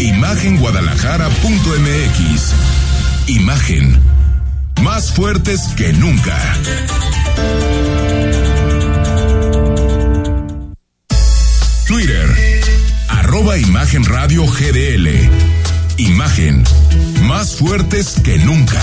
Imagenguadalajara.mx Imagen más fuertes que nunca. Twitter, arroba Imagen Radio GDL. Imagen, más fuertes que nunca.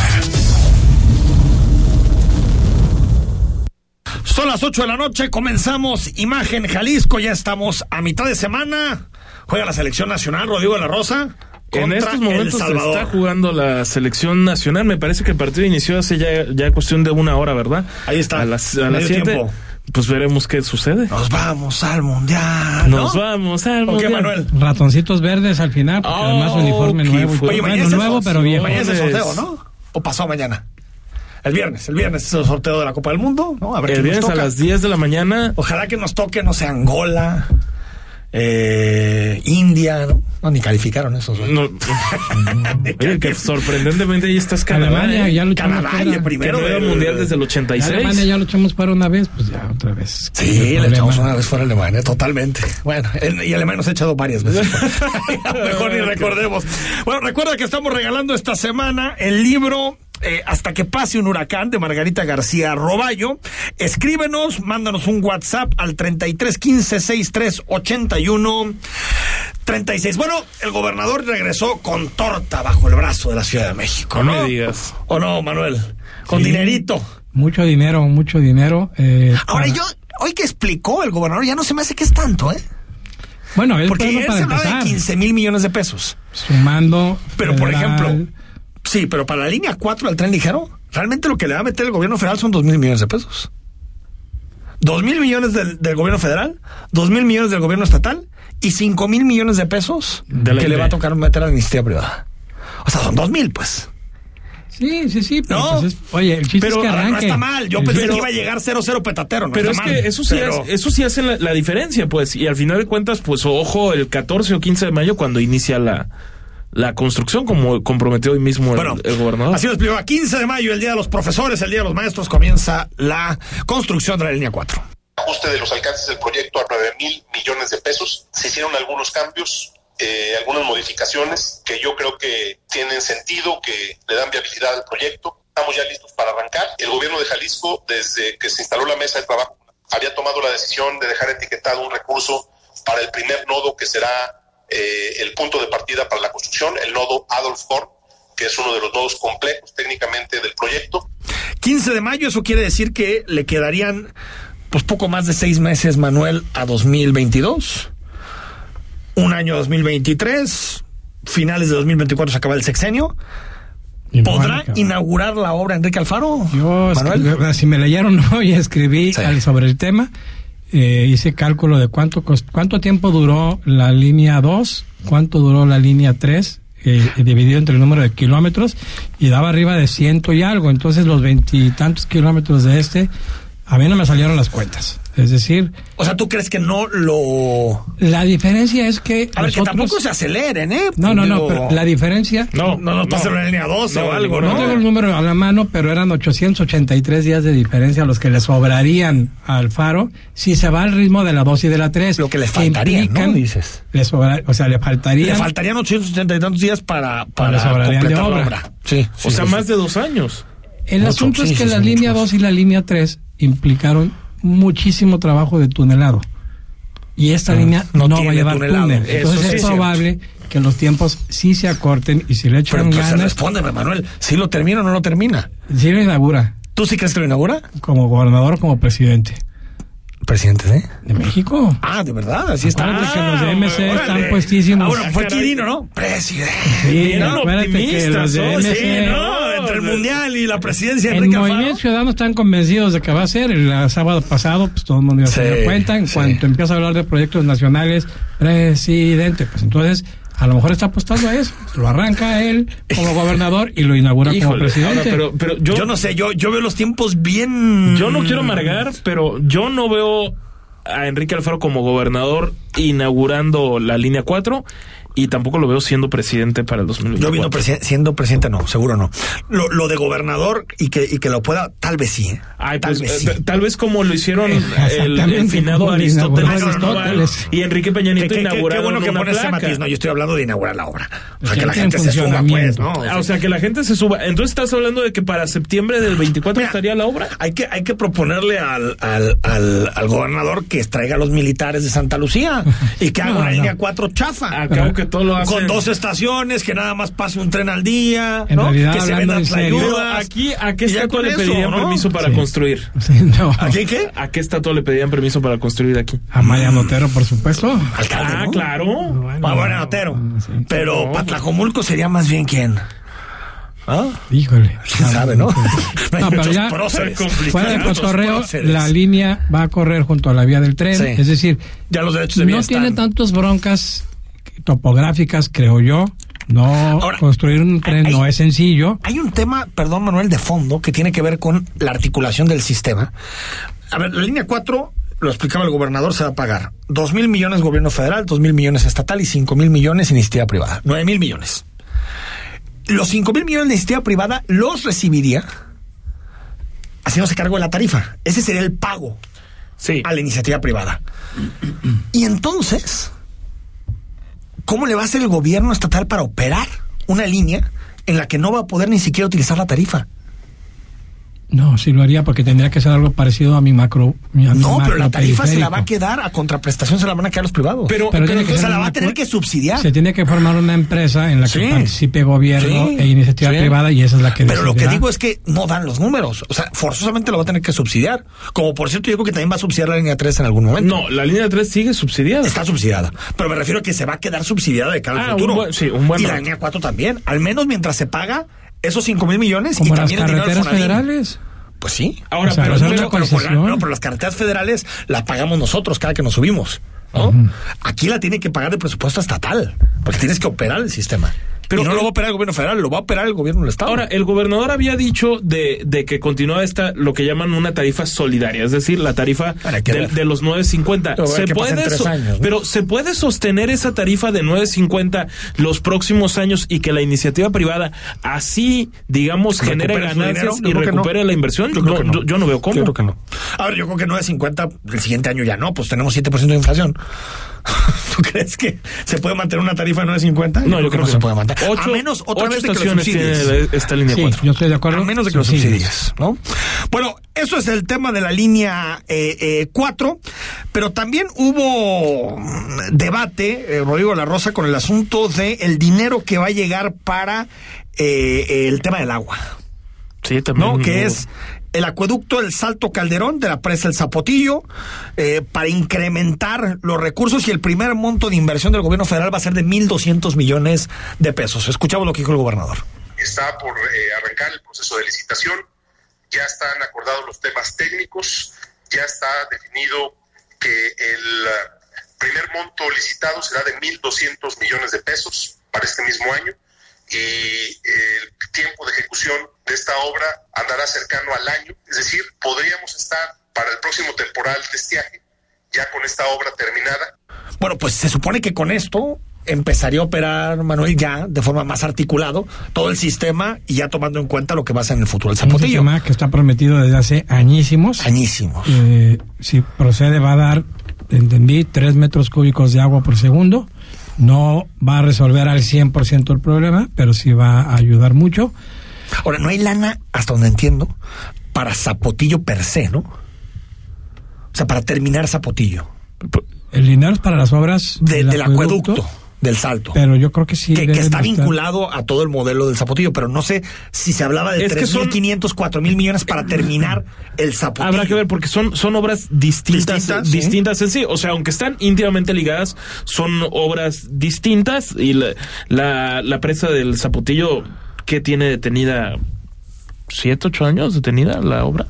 Son las 8 de la noche, comenzamos Imagen Jalisco, ya estamos a mitad de semana. Juega la selección nacional, Rodrigo de la Rosa. En estos momentos se está jugando la selección nacional. Me parece que el partido inició hace ya, ya cuestión de una hora, ¿verdad? Ahí está, A las, a las siete. tiempo. Pues veremos qué sucede. Nos vamos al mundial. ¿no? Nos vamos al ¿O qué, mundial. Manuel? Ratoncitos verdes al final, porque Oh, además uniforme nuevo. Oye, mañana bueno, es el nuevo, sorteo. pero bien. Mañana es el Viernes. sorteo, ¿no? ¿O pasó mañana? El viernes, el viernes es el sorteo de la Copa del Mundo, ¿no? A ver El quién nos viernes a toca. las 10 de la mañana. Ojalá que nos toque, no sé, Angola, eh, India, ¿no? No, ni calificaron esos. ¿no? No, Oye, que sorprendentemente ahí estás Canadá. Alemania, ¿eh? ya lo echamos Canadá, fuera. y el primero que no era del- mundial desde el Ya 86. Alemania ya lo echamos para una vez, pues ya otra vez. Sí, le echamos una vez fuera a Alemania, totalmente. Bueno, y Alemania nos ha echado varias veces. Mejor ni recordemos. Bueno, recuerda que estamos regalando esta semana el libro eh, Hasta que pase un huracán de Margarita García Roballo. Escríbenos, mándanos un WhatsApp al 33 15 63 81 36. Bueno, el gobernador regresó con torta bajo el brazo de la Ciudad de México. No ¿no? me digas. ¿O no, Manuel? Con Sí. dinerito. Mucho dinero, mucho dinero. eh, Ahora, para- yo, hoy que explicó el gobernador, ya no se me hace que es tanto, ¿eh? Bueno, es Porque él para se hablaba de empezar. 15 mil millones de pesos. Sumando. Pero, por ejemplo, sí, pero para la línea 4 del tren ligero, realmente lo que le va a meter el gobierno federal son 2 mil millones de pesos. 2 mil millones del, del gobierno federal, 2 mil millones del gobierno estatal y 5 mil millones de pesos De que le va a tocar meter a la iniciativa privada. O sea, son 2 mil, pues. Sí, sí, sí. Pero No. pues es- oye, el chiste Pero es que no está mal. Yo pensé que iba a llegar 0-0 petatero. No Pero es que eso sí, Pero- es- eso sí hace la, la diferencia, pues. Y al final de cuentas, pues ojo, el 14 o 15 de mayo, cuando inicia la, la construcción, como comprometió hoy mismo el, Bueno, el gobernador. así lo explicó. A 15 de mayo, el Día de los Profesores, el Día de los Maestros, comienza la construcción de la línea 4. ajuste de los alcances del proyecto a 9 mil millones de pesos. Se hicieron algunos cambios, eh, algunas modificaciones que yo creo que tienen sentido, que le dan viabilidad al proyecto. Estamos ya listos para arrancar. El gobierno de Jalisco, desde que se instaló la mesa de trabajo, había tomado la decisión de dejar etiquetado un recurso para el primer nodo que será eh, el punto de partida para la construcción, el nodo Adolf Horn, que es uno de los nodos complejos técnicamente del proyecto. 15 de mayo, eso quiere decir que le quedarían pues poco más de seis meses, Manuel, a 2022. Un año 2023. Finales de 2024 se acaba el sexenio. No ¿Podrá inaugurar la obra Enrique Alfaro? Yo, Manuel. escribí- si me leyeron hoy, escribí Sí. sobre el tema. Eh, hice cálculo de cuánto cuánto tiempo duró la línea 2, cuánto duró la línea 3, eh, dividido entre el número de kilómetros, y daba arriba de ciento y algo. Entonces, los veintitantos kilómetros de este, a mí no me salieron las cuentas. Es decir, O sea, ¿tú crees que no lo...? la diferencia es que. A ver, que tampoco se aceleren, ¿eh? No, no, no, pero la diferencia. no, No nos pasen la línea 12 No, o algo, no ¿no? No tengo el número a la mano, pero eran 883 días de diferencia los que le sobrarían al Faro si se va al ritmo de la 2 y de la 3. Lo que le faltaría, implican- ¿no? Dices. Le sobra- o sea, le Le faltarían. faltarían 880 y tantos días para, para le sobrarían de completar la obra. obra. Sí, o sea, más de dos años. el mucho, asunto sí, es que sí, la línea muchos. 2 y la línea 3 implicaron muchísimo trabajo de tunelado. Y esta línea no no, va a llevar tunelado. túnel. Eso Entonces sí es es probable que los tiempos sí se acorten y si le Pero echan pues, ganas, respóndeme, Manuel. ¿Sí lo termina o no lo termina? sí lo inaugura ¿Tú sí crees que lo inaugura? como gobernador o como presidente. Presidente. De México. Ah, de verdad, así está. Que los de Ah, MC órale. están puestísimos. Ah, bueno, fue. Quirino, ¿no? Presidente. Sí, Bien acuérdate que optimistas, los de ¿no? Sí, ¿no? Entre el mundial y la presidencia de en Enrique Movimiento Alfaro. Ciudadano están convencidos de que va a ser. El sábado pasado, pues todo el mundo ya se dio cuenta. En sí. cuanto empieza a hablar de proyectos nacionales, presidente, pues entonces A lo mejor está apostando a eso. Lo arranca él como gobernador y lo inaugura como presidente. ahora, pero, pero yo, Yo no sé, yo, yo veo los tiempos bien. yo no quiero amargar, pero yo no veo a Enrique Alfaro como gobernador inaugurando la línea 4 y tampoco lo veo siendo presidente para el Yo 2024. viendo presi- siendo presidente, no, seguro no. Lo, lo de gobernador y que, y que lo pueda, tal vez sí. ¿eh? Ay, tal pues, vez eh, sí. tal vez como lo hicieron el, finado Aristóteles, Aristóteles. y Enrique Peña Nieto qué- qué- qué inauguraron bueno que una pones placa. matiz. No, yo estoy hablando de inaugurar la obra. O sea, que la gente se suba, pues. ¿no? Ah, o sea, que la gente se suba. Entonces estás hablando de que para septiembre del 24 Mira, estaría la obra. Hay que, hay que proponerle al, al, al, al gobernador que traiga a los militares de Santa Lucía y que haga No, una no. línea 4 chafa. Al cabo que todo lo hace. Con dos estaciones, que nada más pase un tren al día, En ¿no? realidad, que se vendan en serio, Pero ayudas. aquí, ¿a qué estatua le eso, pedirían ¿no? permiso para Sí. construir? Sí, no. ¿A quién qué? ¿A qué estatua le pedirían permiso para construir aquí? A Maya Notero, por supuesto. Alcalde, Ah, ¿no? claro. Bueno, Ah, bueno, Otero. sí. Pero No. Patlajomulco sería más bien quién. ¿Ah? Híjole. ¿Quién sabe, no? No hay No, pero muchos ya-. Fuera de cotorreo, la línea va a correr junto a la vía del tren. Sí. Es decir, Ya los derechos de vía no tiene tantas broncas topográficas, creo yo. No, Ahora, construir un tren hay- no es sencillo. Hay un tema, perdón Manuel, de fondo que tiene que ver con la articulación del sistema. A ver, la línea 4, lo explicaba el gobernador, se va a pagar dos mil millones gobierno federal, dos mil millones estatal y cinco mil millones iniciativa privada. Nueve mil millones. Los cinco mil millones de iniciativa privada los recibiría haciéndose cargo de la tarifa. Ese sería el pago Sí. a la iniciativa privada. Y entonces, ¿cómo le va a hacer el gobierno estatal para operar una línea en la que no va a poder ni siquiera utilizar la tarifa? No, sí lo haría porque tendría que ser algo parecido a mi macro. mi- a mi No, pero la tarifa se la va a quedar, a contraprestación se la van a quedar los privados. Pero- Pero tiene que o ser sea, la va a tener que subsidiar. Se tiene que formar una empresa en la que Sí. participe gobierno Sí, e iniciativa sí. privada y esa es la que Pero lo que digo es que no dan los números. O sea, forzosamente lo va a tener que subsidiar. Como por cierto, yo creo que también va a subsidiar la línea 3 en algún momento. No, la línea 3 sigue subsidiada. Está subsidiada. Pero me refiero a que se va a quedar subsidiada de cara al Ah, un futuro. buen- sí, un buen y la línea 4 también. Al menos mientras se paga esos 5 mil millones y Como las también el dinero del federales. Pues sí. Ahora, O sea, pero, pero- por la- no, pero las carreteras federales las pagamos nosotros cada que nos subimos. ¿no? Aquí la tiene que pagar de presupuesto estatal, porque tienes que operar el sistema. Pero- Pero no lo va a operar el gobierno federal, lo va a operar el gobierno del Estado. Ahora, el gobernador había dicho de, de que continúa esta, lo que llaman una tarifa solidaria, es decir, la tarifa de, de los 9.50. Pero a ver Se puede, so- años, ¿no? pero se puede sostener esa tarifa de 9.50 los próximos años y que la iniciativa privada así, digamos, genere ¿Recupere su ganancias y no. recupere la inversión. Yo no, que no. yo- yo no veo cómo. Yo creo que no. A ver, yo creo que 9.50 el siguiente año ya no, pues tenemos 7% de inflación. ¿Tú crees que se puede mantener una tarifa de 9.50? No, yo creo que no se puede mantener. Ocho- a menos otra vez de que lo subsidies. esta línea Sí, 4. yo estoy de acuerdo. A menos de que lo Sí, subsidies, ¿no? Bueno, eso es el tema de la línea 4, pero también hubo mm, debate, eh, Rodrigo de la Rosa, con el asunto de el dinero que va a llegar para eh, el tema del agua, Sí, también. ¿no? Que hubo- es el acueducto El Salto Calderón de la presa El Zapotillo eh, para incrementar los recursos y el primer monto de inversión del gobierno federal va a ser de 1.200 millones de pesos. Escuchamos lo que dijo el gobernador. está por eh, arrancar el proceso de licitación, ya están acordados los temas técnicos, ya está definido que el primer monto licitado será de 1.200 millones de pesos para este mismo año y el tiempo de ejecución de esta obra andará cercano al año, es decir, podríamos estar para el próximo temporal de estiaje ya con esta obra terminada Bueno, pues se supone que con esto empezaría a operar, Manuel, ya de forma más articulado todo el sistema y ya tomando en cuenta lo que va a ser en el futuro el Un zapotillo. sistema que está prometido desde hace añísimos. Añísimos. Eh, si procede va a dar, entendí, 3 metros cúbicos de agua por segundo. No va a resolver al 100% el problema, pero sí va a ayudar mucho. Ahora, no hay lana, hasta donde entiendo, para zapotillo per se, ¿no? O sea, para terminar zapotillo. El dinero es para las obras De- del acueducto, del salto. pero yo creo que sí. que, está estar- vinculado a todo el modelo del zapotillo, pero no sé si se hablaba de Es que son- 3.500, 4.000 millones para terminar el zapotillo. Habrá que ver porque son, son obras distintas, Distintas, distintas, sí. en sí. O sea, aunque están íntimamente ligadas, son obras distintas y la, la, la presa del Zapotillo que tiene detenida siete, ocho años detenida la obra.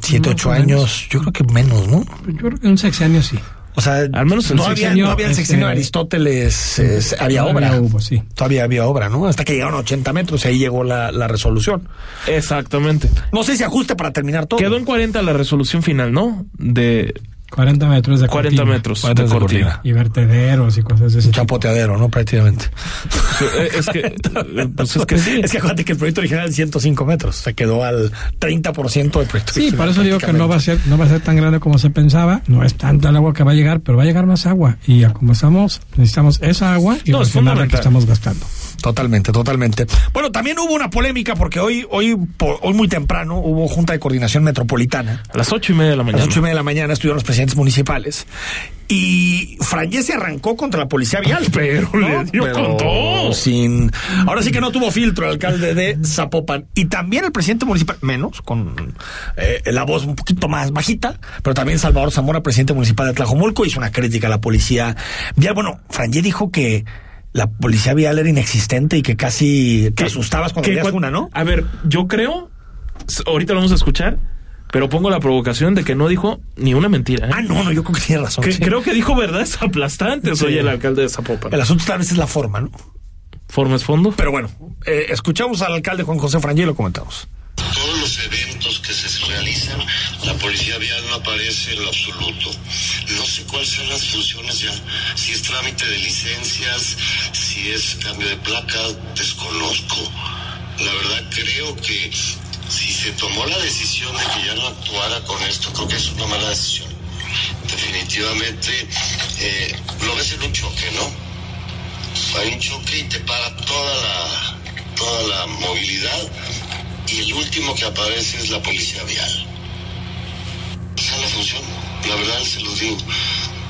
Siete, Más ocho años, yo creo que menos, ¿no? Yo creo que un sexenio sí. O sea, Al menos el no, había, sexenio, no había el sexenio de este, Aristóteles, había todavía obra. hubo, sí. Todavía había obra, ¿no? Hasta que llegaron a 80 metros y ahí llegó la, la resolución. Exactamente. No sé si ajuste para terminar todo. Quedó en 40 la resolución final, ¿no? De 40 metros de 40 cortina. metros 40 de de cortina. cortina. Y vertederos y cosas de ese Un tipo. chapoteadero, ¿no? Prácticamente. Eh, Es que, eh, pues es que sí. Es que acuérdate que el proyecto original es 105 metros. Se quedó al 30% del proyecto Sí, original, por eso digo que no va a ser no va a ser tan grande como se pensaba. No es tanta el agua que va a llegar, pero va a llegar más agua. Y ya como estamos, necesitamos esa agua y No, es la que estamos gastando. Totalmente, totalmente. Bueno, también hubo una polémica porque hoy, hoy, por- hoy muy temprano hubo Junta de Coordinación Metropolitana. A las ocho y media de la A las mañana. ocho y media de la mañana estuvieron los presidentes municipales. Y Frangé se arrancó contra la policía vial. Pero le dio con todo. Sin. Ahora sí que no tuvo filtro el alcalde de Zapopan. Y también el presidente municipal, menos, con eh, la voz un poquito más bajita, pero también Salvador Zamora, presidente municipal de Tlajomulco, hizo una crítica a la policía vial. Bueno, Frangé dijo que la policía vial era inexistente y que casi te asustabas cuando veías una, ¿no? A ver, yo creo, ahorita lo vamos a escuchar, pero pongo la provocación de que no dijo ni una mentira. ¿eh? Ah, no, no, yo creo que tiene razón. Que- sí. Creo que dijo verdades aplastantes Sí. hoy el alcalde de Zapopan. El asunto tal vez es la forma, ¿no? Forma es fondo. Pero bueno, eh, escuchamos al alcalde Juan José Frangé y lo comentamos. todos los eventos que se realizan, la policía vial no aparece en lo absoluto. No sé cuáles son las funciones ya, si es trámite de licencias, si es cambio de placa, desconozco. La verdad creo que si se tomó la decisión de que ya no actuara con esto, creo que es una mala decisión. Definitivamente eh, lo ves en un choque, ¿no? hay un choque y te para toda la, toda la movilidad y el último que aparece es la policía vial. Esa es la función, la verdad se los digo.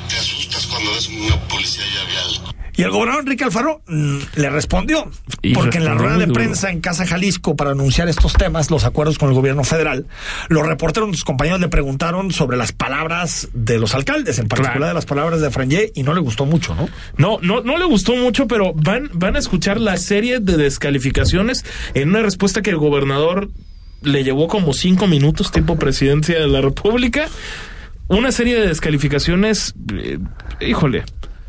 Te asustas cuando ves una policía ya vial. Y el gobernador Enrique Alfaro mm, le respondió, Y porque en la rueda de duro. prensa en Casa Jalisco para anunciar estos temas, los acuerdos con el gobierno federal, los reporteros, sus compañeros le preguntaron sobre las palabras de los alcaldes, en particular Claro. de las palabras de Frangé, y no le gustó mucho, ¿no? No, no, no le gustó mucho, pero van, van a escuchar la serie de descalificaciones en una respuesta que el gobernador le llevó como cinco minutos, tipo presidencia de la República. Una serie de descalificaciones, eh, híjole,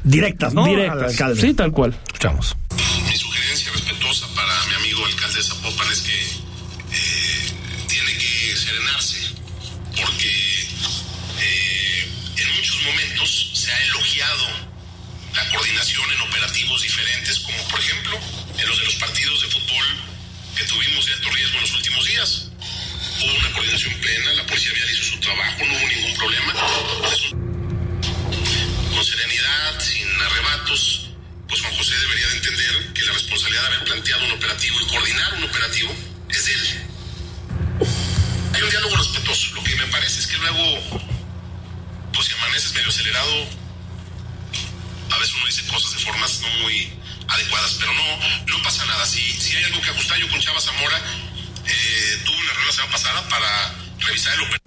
Directas, ¿no? Al directas. alcalde. Sí, tal cual. Escuchamos. Mi sugerencia respetuosa para mi amigo alcalde de Zapopan es que eh, tiene que serenarse, porque eh, en muchos momentos se ha elogiado la coordinación en operativos diferentes, como por ejemplo en los de los partidos de fútbol que tuvimos de alto riesgo en los últimos días. Hubo una coordinación plena, la policía vial hizo su trabajo, no hubo ningún problema. Con serenidad, sin arrebatos, pues Juan José debería de entender que la responsabilidad de haber planteado un operativo y coordinar un operativo es de él. Hay un diálogo respetuoso. Lo que me parece es que luego, pues si amaneces medio acelerado, a veces uno dice cosas de formas no muy adecuadas, pero no, no pasa nada. Si, si hay algo que ajustar, yo con Chava Zamora eh, reunión la semana pasada para revisar el operativo.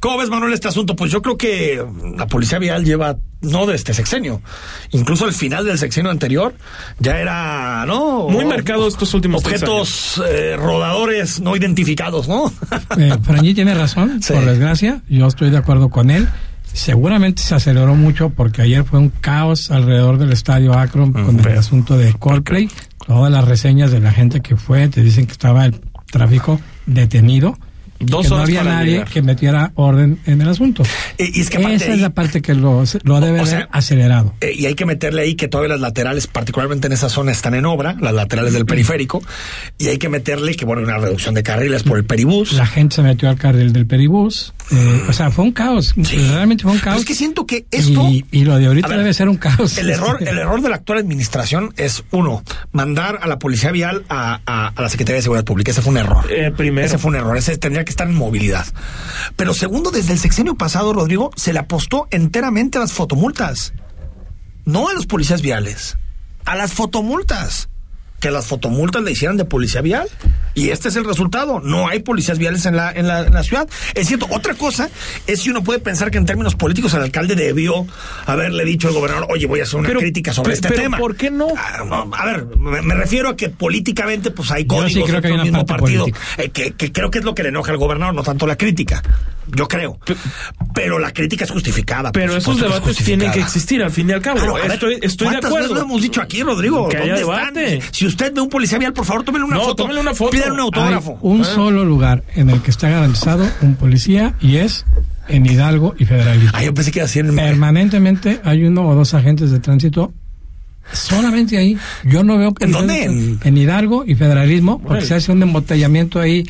¿Cómo ves, Manuel, este asunto? Pues yo creo que la policía vial lleva, no de este sexenio, incluso al final del sexenio anterior, ya era, ¿no? Muy marcado estos últimos Objetos eh, rodadores no identificados, ¿no? Eh, Franji tiene razón, Sí. por desgracia. Yo estoy de acuerdo con él. Seguramente se aceleró mucho porque ayer fue un caos alrededor del estadio Akron con el asunto de Coldplay. Todas las reseñas de la gente que fue te dicen que estaba el tráfico detenido. Dos que no horas había para nadie llegar. que metiera orden en el asunto. Y, y es que aparte Esa ahí- es la parte que lo, lo debe O sea, haber acelerado. Eh, y hay que meterle ahí que todavía las laterales, particularmente en esa zona, están en obra, las laterales del periférico, y hay que meterle que, bueno, una reducción de carriles por el peribús. La gente se metió al carril del peribús. eh, o sea, fue un caos. Sí. Realmente fue un Pero caos. es que siento que esto... y, y lo de ahorita ver, debe ser un caos. El error, el error de la actual administración es, uno, mandar a la policía vial a, a- a la Secretaría de Seguridad Pública. Ese fue un error. Eh, primero. Ese fue un error. Ese tendría que estar en movilidad. Pero segundo, desde el sexenio pasado, Rodrigo, se le apostó enteramente a las fotomultas. No a los policías viales. A las fotomultas. Que las fotomultas le hicieran de policía vial. Y este es el resultado. No hay policías viales en la, en la, en la ciudad. Es cierto. Otra cosa es si uno puede pensar que en términos políticos el alcalde debió haberle dicho al gobernador, oye, voy a hacer una Pero- crítica sobre este pero tema. ¿por qué no? Ah, A ver, me, me refiero a que políticamente pues hay códigos sí creo que hay una mismo parte partido eh, que, que creo que es lo que le enoja al gobernador, no tanto la crítica. yo creo. Pero la crítica es justificada. Pero esos es debates tienen que existir al fin y al cabo. Claro, ver, estoy estoy de ¿cuántas acuerdo. veces lo hemos dicho aquí, Rodrigo? Que haya ¿Dónde están? debate. Si usted ve un policía vial, por favor, tómele una No, foto. tómele una foto. Pídale un Hay autógrafo. un ¿Eh? solo lugar en el que está garantizado un policía y es en Hidalgo y Federalismo. Ah, yo pensé que iba a decir en el... Permanentemente hay uno o dos agentes de tránsito solamente ahí. Yo no veo que ¿En dónde? En, Hidalgo y Federalismo, porque se hace un embotellamiento ahí.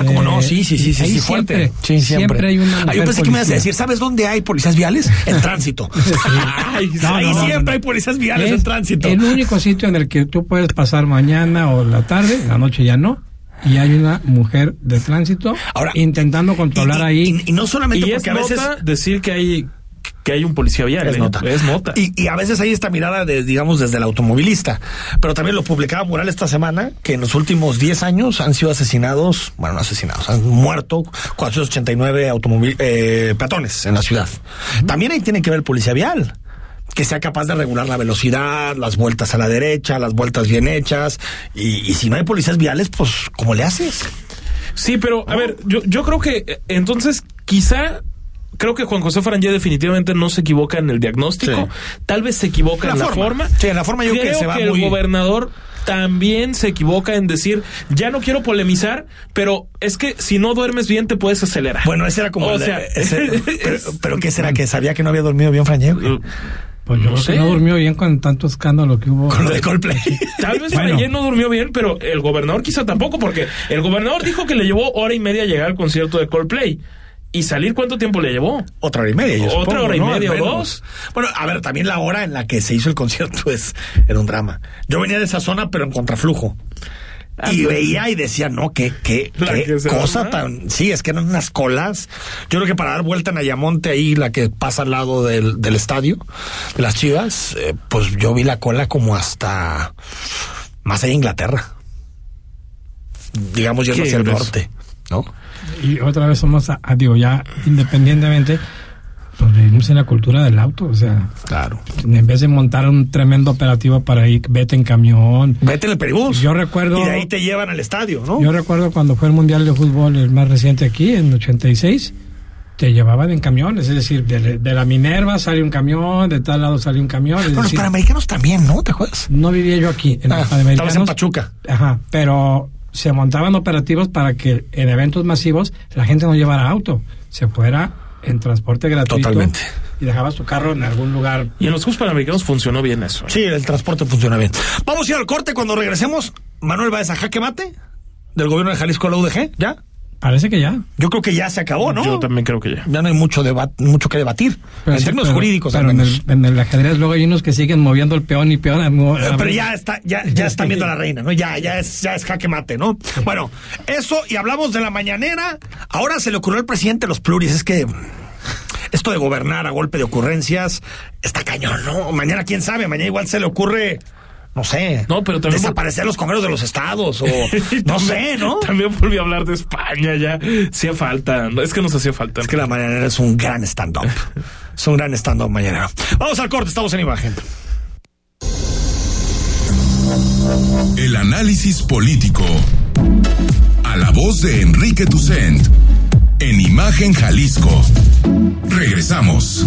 Ah, cómo no, sí, sí, sí, sí, sí, fuerte. siempre, Sí, siempre. hay una Ah, yo mujer pensé que me ibas a policía. decir, ¿sabes dónde hay policías viales? En tránsito. Ay, No, Ahí no, no, siempre no. hay policías viales Es en tránsito. El único sitio en el que tú puedes pasar mañana o la tarde, la noche ya no, y hay una mujer de tránsito Ahora, intentando controlar y, ahí. y- y no solamente Y es porque a veces... nota decir que hay que hay un policía vial. Es ¿eh? nota. Es nota. Y, y a veces hay esta mirada, de, digamos, desde el automovilista. Pero también lo publicaba Mural esta semana, que en los últimos 10 años han sido asesinados, bueno, no asesinados, han muerto 489 automóvil, eh, peatones en la ciudad. También ahí tiene que ver el policía vial. Que sea capaz de regular la velocidad, las vueltas a la derecha, las vueltas bien hechas. Y, y si no hay policías viales, pues, ¿cómo le haces? Sí, pero a ver, yo, yo creo que eh, entonces quizá creo que Juan José Farangé definitivamente no se equivoca en el diagnóstico, Sí. tal vez se equivoca La en la forma. Sí, en la forma yo creo que se va el muy- gobernador también se equivoca en decir, ya no quiero polemizar, pero es que si no duermes bien te puedes acelerar. Bueno, ese era como... O el sea, ese- pero, ¿qué será? ¿Que sabía que no había dormido bien, Franje? Pues yo no creo sé. que no durmió bien con tanto escándalo que hubo. Con lo de Coldplay. Tal vez Bueno. Farangé no durmió bien, pero el gobernador quizá tampoco, porque el gobernador dijo que le llevó hora y media llegar al concierto de Coldplay. ¿Y salir cuánto tiempo le llevó? Otra hora y media, yo Otra supongo, hora y ¿no? media o dos. Bueno, a ver, también la hora en la que se hizo el concierto es, era un drama. Yo venía de esa zona, pero en contraflujo. Ah, y veía y decía, no, qué, qué, qué cosa tan... Sí, es que eran unas colas. Yo creo que para dar vuelta en Ayamonte, ahí la que pasa al lado del, del estadio, de las chivas, eh, pues yo vi la cola como hasta más allá de Inglaterra. Digamos, yendo hacia el norte, ¿no? Y otra vez somos, a- a- digo, ya independientemente, pues vivimos en la cultura del auto. O sea, Claro. en vez de montar un tremendo operativo para ir, vete en camión. Vete en el peribús. Yo recuerdo- Y de ahí te llevan al estadio, ¿no? Yo recuerdo cuando fue el Mundial de Fútbol, el más reciente aquí, en 86, te llevaban en camiones. Es decir, de, de la Minerva sale un camión, de tal lado sale un camión. Bueno, los panamericanos también, ¿no? ¿Te acuerdas? no vivía yo aquí, en Ah, los estabas Panamericanos. en Pachuca. Ajá, pero se montaban operativos para que en eventos masivos la gente no llevara auto, se fuera en transporte gratuito. Totalmente. Y dejaba su carro en algún lugar. Y en los Juegos Panamericanos funcionó bien eso. ¿eh? Sí, el transporte funciona bien. Vamos a ir al corte cuando regresemos. Manuel Báez a jaque mate del gobierno de Jalisco, la UDG, ¿ya? Parece que ya. Yo creo que ya se acabó, ¿no? Yo también creo que ya. Ya no hay mucho, debat mucho que debatir. Pero en sí, términos pero- jurídicos, al pero en el, en el ajedrez luego hay unos que siguen moviendo el peón y peón. a- a- Pero ya está, ya, ya están viendo a la reina, ¿no? Ya, ya es, ya es jaque mate, ¿no? Bueno, eso, y hablamos de la mañanera. Ahora se le ocurrió al presidente los pluris. Es que esto de gobernar a golpe de ocurrencias está cañón, ¿no? Mañana, quién sabe, mañana igual se le ocurre, no sé. No, pero también- Desaparecer los congresos de los estados, o no sé, ¿no? También volví a hablar de España ya. Hacía falta. No, Es que nos hacía falta. Es que la mañanera es un gran stand-up. Es un gran stand-up mañanero. Vamos al corte, estamos en imagen. El análisis político. A la voz de Enrique Tucent. En Imagen Jalisco. Regresamos.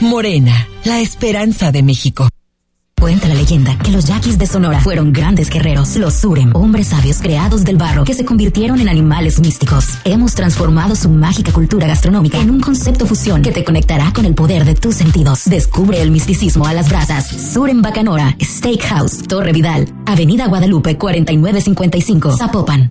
Morena, la esperanza de México. Cuenta la leyenda que los yaquis de Sonora fueron grandes guerreros, los Surem, hombres sabios creados del barro que se convirtieron en animales místicos. Hemos transformado su mágica cultura gastronómica en un concepto fusión que te conectará con el poder de tus sentidos. Descubre el misticismo a las brasas. Surem Bacanora, Steakhouse, Torre Vidal, Avenida Guadalupe 4955, Zapopan.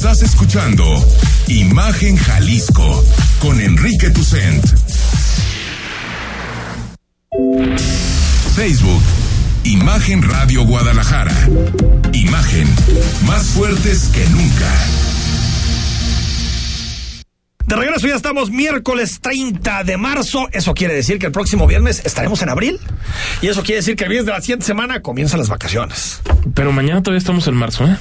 Estás escuchando Imagen Jalisco con Enrique Tucent. Facebook, Imagen Radio Guadalajara. Imagen, más fuertes que nunca. De regreso ya estamos miércoles 30 de marzo. Eso quiere decir que el próximo viernes estaremos en abril. Y eso quiere decir que el viernes de la siguiente semana comienzan las vacaciones. Pero mañana todavía estamos en marzo, ¿eh?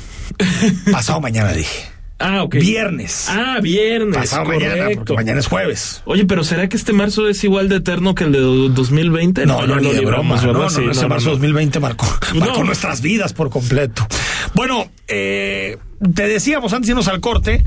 Pasado mañana dije. Ah, ok. Viernes. Ah, viernes. Pasado mañana, porque mañana es jueves. Oye, pero ¿será que este marzo es igual de eterno que el de 2020? No, no, ni lo de broma. No, no, Sí, no, ese no, marzo no. 2020 marcó, No. marcó nuestras vidas por completo. Bueno, eh, te decíamos antes de irnos al corte,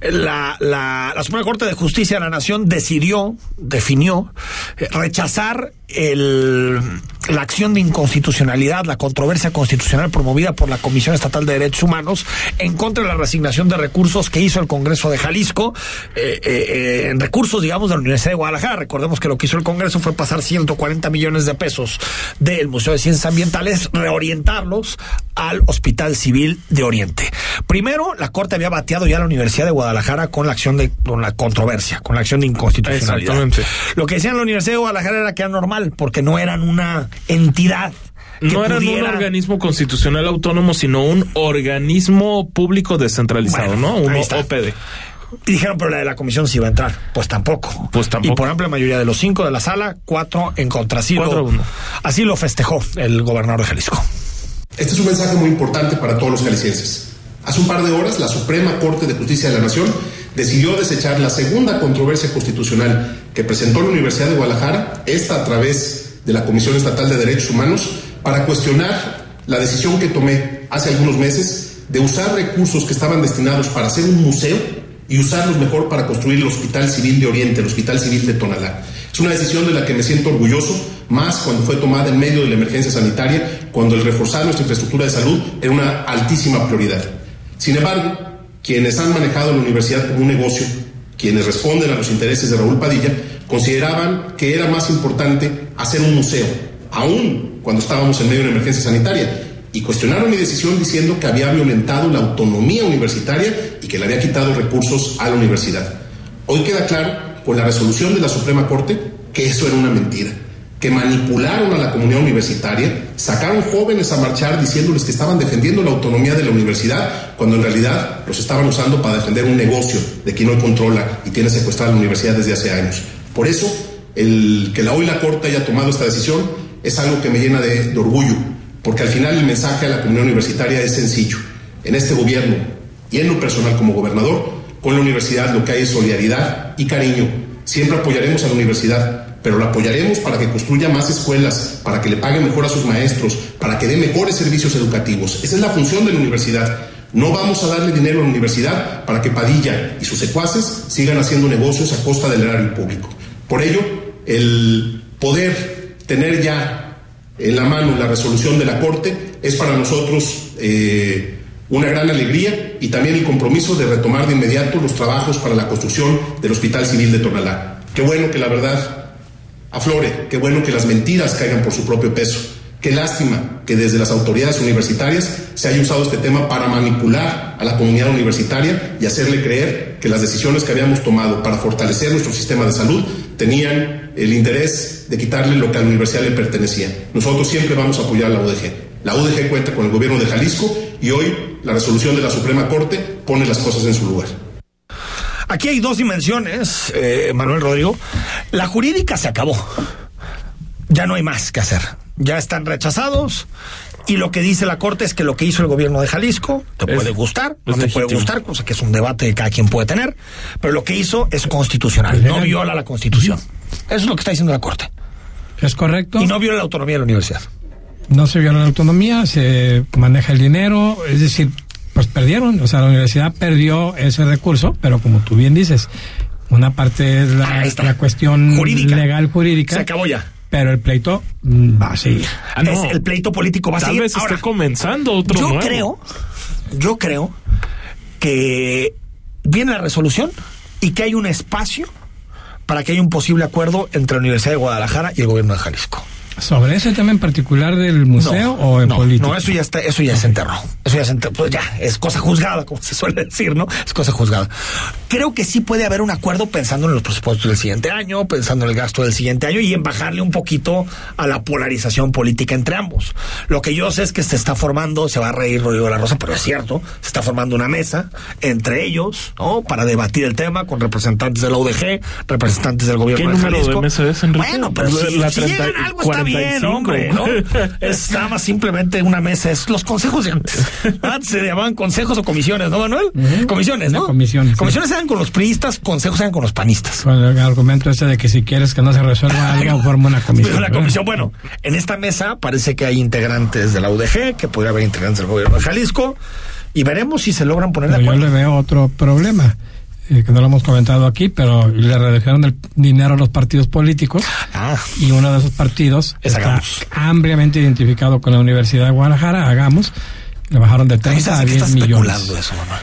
la, la, Suprema Corte de Justicia de la Nación decidió, definió, eh, rechazar el, la acción de inconstitucionalidad, la controversia constitucional promovida por la Comisión Estatal de Derechos Humanos en contra de la resignación de recursos que hizo el Congreso de Jalisco, eh, eh, en recursos, digamos, de la Universidad de Guadalajara. Recordemos que lo que hizo el Congreso fue pasar 140 millones de pesos del Museo de Ciencias Ambientales, reorientarlos al Hospital Civil de Oriente. Primero, la Corte había bateado ya a la Universidad de Guadalajara con la acción de, con la controversia, con la acción de inconstitucionalidad. Exactamente. Lo que decían la Universidad de Guadalajara era que era normal, porque no eran una entidad. No eran un organismo constitucional autónomo, sino un organismo público descentralizado, Bueno, ¿no? Un. OPD. Y dijeron, pero la de la comisión sí iba a entrar. Pues tampoco. Pues tampoco. Y por amplia mayoría de los cinco de la sala, cuatro en contra. Así, Cuatro lo, uno. así lo festejó el gobernador de Jalisco. Este es un mensaje muy importante para todos los jaliscienses. Hace un par de horas, la Suprema Corte de Justicia de la Nación decidió desechar la segunda controversia constitucional que presentó la Universidad de Guadalajara, esta a través de la Comisión Estatal de Derechos Humanos, para cuestionar la decisión que tomé hace algunos meses de usar recursos que estaban destinados para hacer un museo y usarlos mejor para construir el Hospital Civil de Oriente, el Hospital Civil de Tonalá. Es una decisión de la que me siento orgulloso, más cuando fue tomada en medio de la emergencia sanitaria, cuando el reforzar nuestra infraestructura de salud era una altísima prioridad. Sin embargo, quienes han manejado la universidad como un negocio, quienes responden a los intereses de Raúl Padilla, consideraban que era más importante hacer un museo, aún cuando estábamos en medio de una emergencia sanitaria, y cuestionaron mi decisión diciendo que había violentado la autonomía universitaria y que le había quitado recursos a la universidad. Hoy queda claro, con la resolución de la Suprema Corte, que eso era una mentira, que manipularon a la comunidad universitaria, sacaron jóvenes a marchar diciéndoles que estaban defendiendo la autonomía de la universidad, cuando en realidad los estaban usando para defender un negocio de quien hoy controla y tiene secuestrada la universidad desde hace años. Por eso, el que la hoy la Corte haya tomado esta decisión es algo que me llena de, de orgullo, porque al final el mensaje a la comunidad universitaria es sencillo. En este gobierno y en lo personal como gobernador, con la universidad lo que hay es solidaridad y cariño. Siempre apoyaremos a la universidad, pero la apoyaremos para que construya más escuelas, para que le pague mejor a sus maestros, para que dé mejores servicios educativos. Esa es la función de la universidad. No vamos a darle dinero a la universidad para que Padilla y sus secuaces sigan haciendo negocios a costa del erario público. Por ello, el poder tener ya en la mano la resolución de la Corte es para nosotros eh, una gran alegría y también el compromiso de retomar de inmediato los trabajos para la construcción del Hospital Civil de Tonalá. Qué bueno que la verdad Aflore, qué bueno que las mentiras caigan por su propio peso. Qué lástima que desde las autoridades universitarias se haya usado este tema para manipular a la comunidad universitaria y hacerle creer que las decisiones que habíamos tomado para fortalecer nuestro sistema de salud tenían el interés de quitarle lo que a la universidad le pertenecía. Nosotros siempre vamos a apoyar a la UDG. La UDG cuenta con el gobierno de Jalisco y hoy la resolución de la Suprema Corte pone las cosas en su lugar. Aquí hay dos dimensiones, eh, Manuel Rodrigo. La jurídica se acabó. Ya no hay más que hacer. Ya están rechazados. Y lo que dice la Corte es que lo que hizo el gobierno de Jalisco, te puede gustar, no te puede gustar, cosa que es un debate que cada quien puede tener, pero lo que hizo es constitucional, no viola la Constitución. Eso es lo que está diciendo la Corte. Es correcto. Y no viola la autonomía de la universidad. No se viola la autonomía, se maneja el dinero, es decir, pues perdieron, o sea, la universidad perdió ese recurso, pero como tú bien dices, una parte es la, la cuestión Jurídica. legal jurídica. Se acabó ya. Pero el pleito mm, va a seguir. Ah, no. Es- el pleito político va a Tal seguir. vez Ahora, esté comenzando otro yo nuevo. creo, yo creo que viene la resolución y que hay un espacio para que haya un posible acuerdo entre la Universidad de Guadalajara y el gobierno de Jalisco. ¿Sobre ese tema en particular del museo o en no, política? No, eso ya está, eso ya se enterró. Eso ya se enterró. Pues ya, es cosa juzgada, como se suele decir, ¿no? Es cosa juzgada. Creo que sí puede haber un acuerdo pensando en los presupuestos del siguiente año, pensando en el gasto del siguiente año y en bajarle un poquito a la polarización política entre ambos. Lo que yo sé es que se está formando, se va a reír Rodrigo de la Rosa, pero es cierto, se está formando una mesa entre ellos, ¿no? Para debatir el tema con representantes de la UDG, representantes del gobierno ¿Qué de número de mesa es, Enrique? Bueno, pero si, La si 30 llegan algo bien, 45. hombre, ¿no? Es nada más simplemente una mesa, es los consejos de antes. Antes se llamaban consejos o comisiones, ¿no, Manuel? Comisiones, ¿no? Una comisión, sí. Comisiones eran con los priistas, consejos eran con los panistas. Con el argumento ese de que si quieres que no se resuelva algo, forma una comisión. La comisión, bueno, en esta mesa parece que hay integrantes de la UDG, que podría haber integrantes del gobierno de Jalisco, y veremos si se logran poner de Pero yo acuerdo. le veo otro problema, eh, que no lo hemos comentado aquí, pero le redujeron el dinero a los partidos políticos Ah, y uno de esos partidos Es está Hagamos. ampliamente identificado con la Universidad de Guadalajara, Hagamos, le bajaron de a mí se 30 a hace que 10 estás millones. eso, Manuel.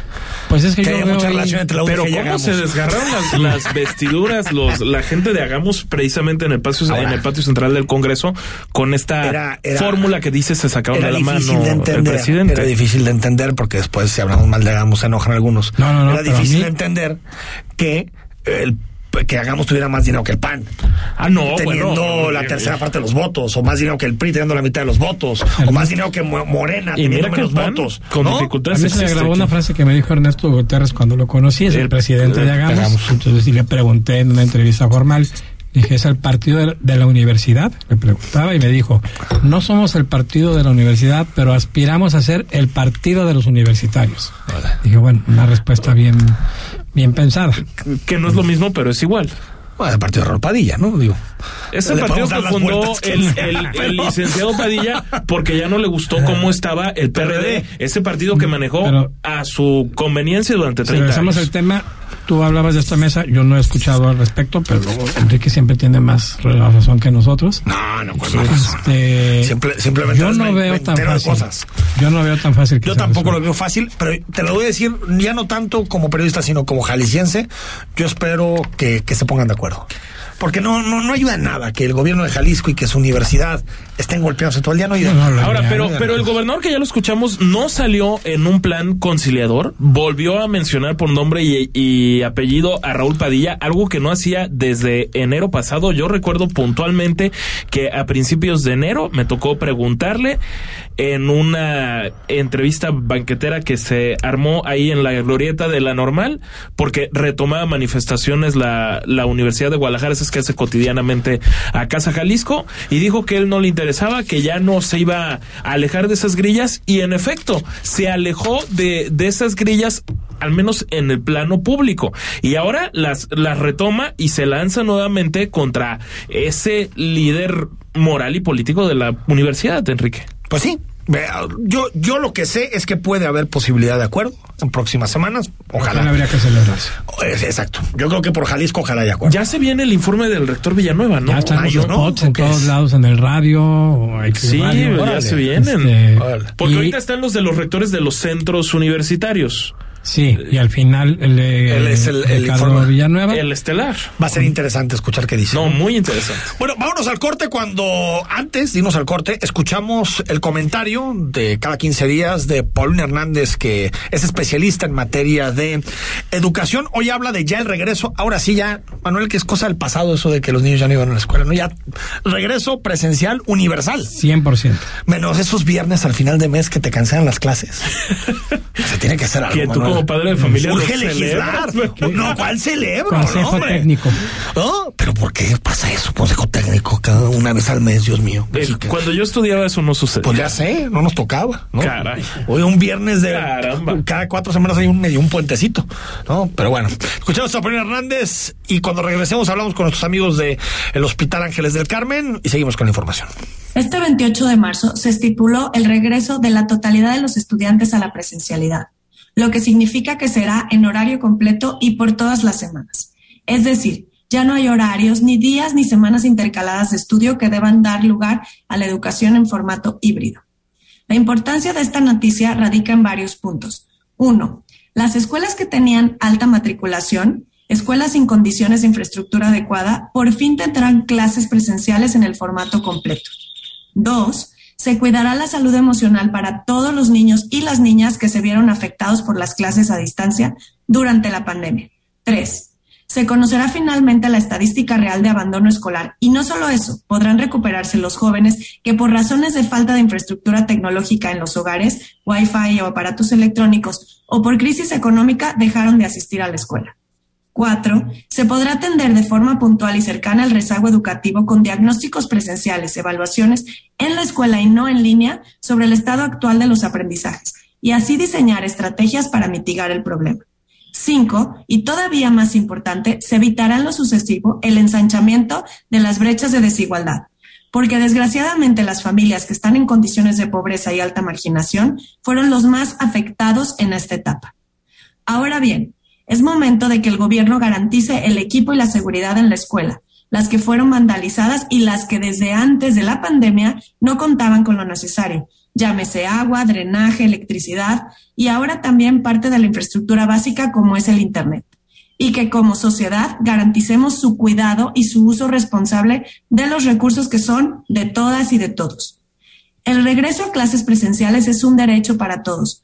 Pues es que, Que yo haya veo mucha ahí- relación entre la Pero y cómo se desgarraron las, las vestiduras los la gente de Hagamos precisamente en el patio Ahora. en el patio central del Congreso con esta Era- era- fórmula que dice se sacaron Era de la mano de el entender. presidente. Era difícil de entender porque después, si hablamos mal de Hagamos, se enojan algunos. No, no, no, Era difícil mí- de entender que el que Hagamos tuviera más dinero que el PAN. Ah, no, teniendo bueno, la eh, tercera parte de los votos, o más dinero que el PRI teniendo la mitad de los votos, o más dinero que Mo- Morena Y teniendo mira que el menos PAN votos. con ¿no? A dificultades mí se me grabó una frase que me dijo Ernesto Guterres cuando lo conocí, es el, El- presidente el- de Hagamos. Hagamos. Entonces, y le pregunté en una entrevista formal, dije, ¿es el partido de, de la universidad? Le preguntaba y me dijo, no somos el partido de la universidad, pero aspiramos a ser el partido de los universitarios. Dije, bueno, una respuesta bien, bien pensada. que no es lo mismo, pero es igual. Bueno, el partido de Raúl Padilla, ¿no? Digo. Ese partido que fundó el, el- el licenciado Padilla porque ya no le gustó cómo estaba el PRD, ese partido que manejó Pero- a su conveniencia durante Si 30 regresamos años. al tema, tú hablabas de esta mesa, yo no he escuchado al respecto, pero Enrique siempre tiene más razón que nosotros. No, no, pues. Este, Simple- simplemente yo es no me- veo me tan fácil. cosas. Yo no veo tan fácil que Yo tampoco lo veo fácil, pero te lo voy a decir ya no tanto como periodista, sino como jalisciense. Yo espero que, que se pongan de acuerdo. わるわけ。Porque no, no, no ayuda en nada que el gobierno de Jalisco y que su universidad estén golpeándose todo el día. No ayuda. No, Ahora, Ya, pero, ya, pero el gobernador que ya lo escuchamos no salió en un plan conciliador, volvió a mencionar por nombre y, y apellido a Raúl Padilla, algo que no hacía desde enero pasado. Yo recuerdo puntualmente que a principios de enero me tocó preguntarle en una entrevista banquetera que se armó ahí en la glorieta de la normal, porque retomaba manifestaciones la, la Universidad de Guadalajara, esas que hace cotidianamente a Casa Jalisco, y dijo que él no le interesaba, que ya no se iba a alejar de esas grillas, y en efecto, se alejó de, de esas grillas, al menos en el plano público, y ahora las, las retoma y se lanza nuevamente contra ese líder moral y político de la universidad, Enrique. Pues sí. Vea, Yo, yo lo que sé es que puede haber posibilidad de acuerdo en próximas semanas. Ojalá Ojalá. habría que celebrarse. Es- Exacto. Yo creo que por Jalisco ojalá haya acuerdo. Ya se viene el informe del rector Villanueva, ¿no? Ya están los ¿no? spots en ¿O qué todos es? lados, en el radio. Sí, radio. ya órale. se vienen. Este. Porque y- ahorita están los de los rectores de los centros universitarios. Sí, y al final el de Él es el- el Ricardo informe. Villanueva. El estelar. Va a ser interesante escuchar qué dice. No, muy interesante. Bueno, vámonos al corte cuando antes, dinos al corte, escuchamos el comentario de cada 15 días de Paulina Hernández, que es especialista en materia de educación. Hoy habla de ya el regreso. Ahora sí, ya, Manuel, que es cosa del pasado eso de que los niños ya no iban a la escuela, ¿no? Ya regreso presencial universal. 100%. Menos esos viernes al final de mes que te cancelan las clases. Se tiene que hacer algo. Como padre de familia Urge lo legislar. No, ¿cuál celebro? Consejo hombre. técnico. ¿No? ¿Pero por qué pasa eso? Consejo técnico cada una vez al mes, Dios mío. Cuando yo estudiaba eso no sucedía. Pues ya sé, no nos tocaba, ¿no? Caray. Hoy un viernes de Caramba. cada cuatro semanas hay un medio un puentecito, ¿no? Pero bueno, escuchamos a Paulina Hernández y cuando regresemos hablamos con nuestros amigos de el Hospital Ángeles del Carmen y seguimos con la información. Este 28 de marzo se estipuló el regreso de la totalidad de los estudiantes a la presencialidad, lo que significa que será en horario completo y por todas las semanas. Es decir, ya no hay horarios, ni días ni semanas intercaladas de estudio que deban dar lugar a la educación en formato híbrido. La importancia de esta noticia radica en varios puntos. Uno, las escuelas que tenían alta matriculación, escuelas sin condiciones de infraestructura adecuada, por fin tendrán clases presenciales en el formato completo. Dos, se cuidará la salud emocional para todos los niños y las niñas que se vieron afectados por las clases a distancia durante la pandemia. Tres, se conocerá finalmente la estadística real de abandono escolar y no solo eso, podrán recuperarse los jóvenes que por razones de falta de infraestructura tecnológica en los hogares, wifi o aparatos electrónicos o por crisis económica dejaron de asistir a la escuela. Cuatro, se podrá atender de forma puntual y cercana el rezago educativo con diagnósticos presenciales, evaluaciones en la escuela y no en línea sobre el estado actual de los aprendizajes y así diseñar estrategias para mitigar el problema. Cinco, y todavía más importante, se evitará en lo sucesivo el ensanchamiento de las brechas de desigualdad, porque desgraciadamente las familias que están en condiciones de pobreza y alta marginación fueron los más afectados en esta etapa. Ahora bien, es momento de que el gobierno garantice el equipo y la seguridad en la escuela, las que fueron vandalizadas y las que desde antes de la pandemia no contaban con lo necesario, llámese agua, drenaje, electricidad y ahora también parte de la infraestructura básica como es el Internet. Y que como sociedad garanticemos su cuidado y su uso responsable de los recursos que son de todas y de todos. El regreso a clases presenciales es un derecho para todos,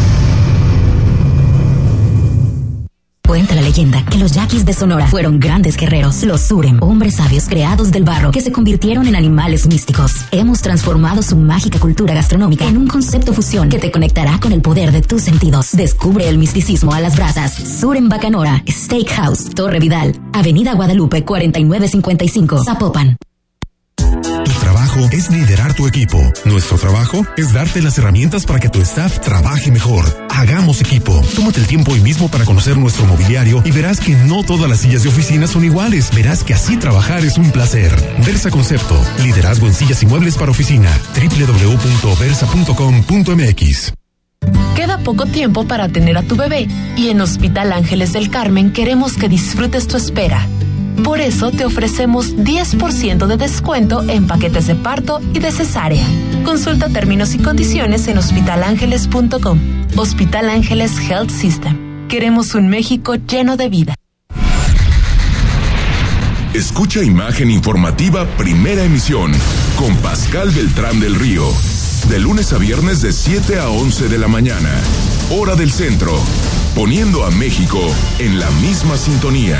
Cuenta la leyenda que los yaquis de Sonora fueron grandes guerreros, los Surem, hombres sabios creados del barro que se convirtieron en animales místicos. Hemos transformado su mágica cultura gastronómica en un concepto fusión que te conectará con el poder de tus sentidos. Descubre el misticismo a las brasas. Surem Bacanora, Steakhouse, Torre Vidal, Avenida Guadalupe 4955, Zapopan. Es liderar tu equipo. Nuestro trabajo es darte las herramientas para que tu staff trabaje mejor. Hagamos equipo. Tómate el tiempo hoy mismo para conocer nuestro mobiliario y verás que no todas las sillas de oficina son iguales. Verás que así trabajar es un placer. Versa Concepto. Liderazgo en sillas y muebles para oficina. www.versa.com.mx. Queda poco tiempo para tener a tu bebé y en Hospital Ángeles del Carmen queremos que disfrutes tu espera. Por eso te ofrecemos 10% de descuento en paquetes de parto y de cesárea. Consulta términos y condiciones en hospitalangeles.com. Hospital Ángeles Health System. Queremos un México lleno de vida. Escucha Imagen Informativa Primera Emisión con Pascal Beltrán del Río. De lunes a viernes de 7 a 11 de la mañana. Hora del centro. Poniendo a México en la misma sintonía.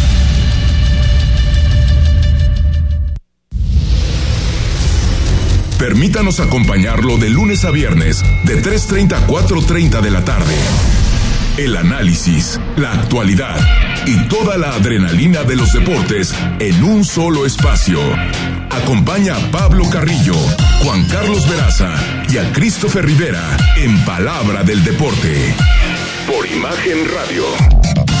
Permítanos acompañarlo de lunes a viernes de 3.30 a 4.30 de la tarde. El análisis, la actualidad y toda la adrenalina de los deportes en un solo espacio. Acompaña a Pablo Carrillo, Juan Carlos Veraza y a Christopher Rivera en Palabra del Deporte. Por Imagen Radio.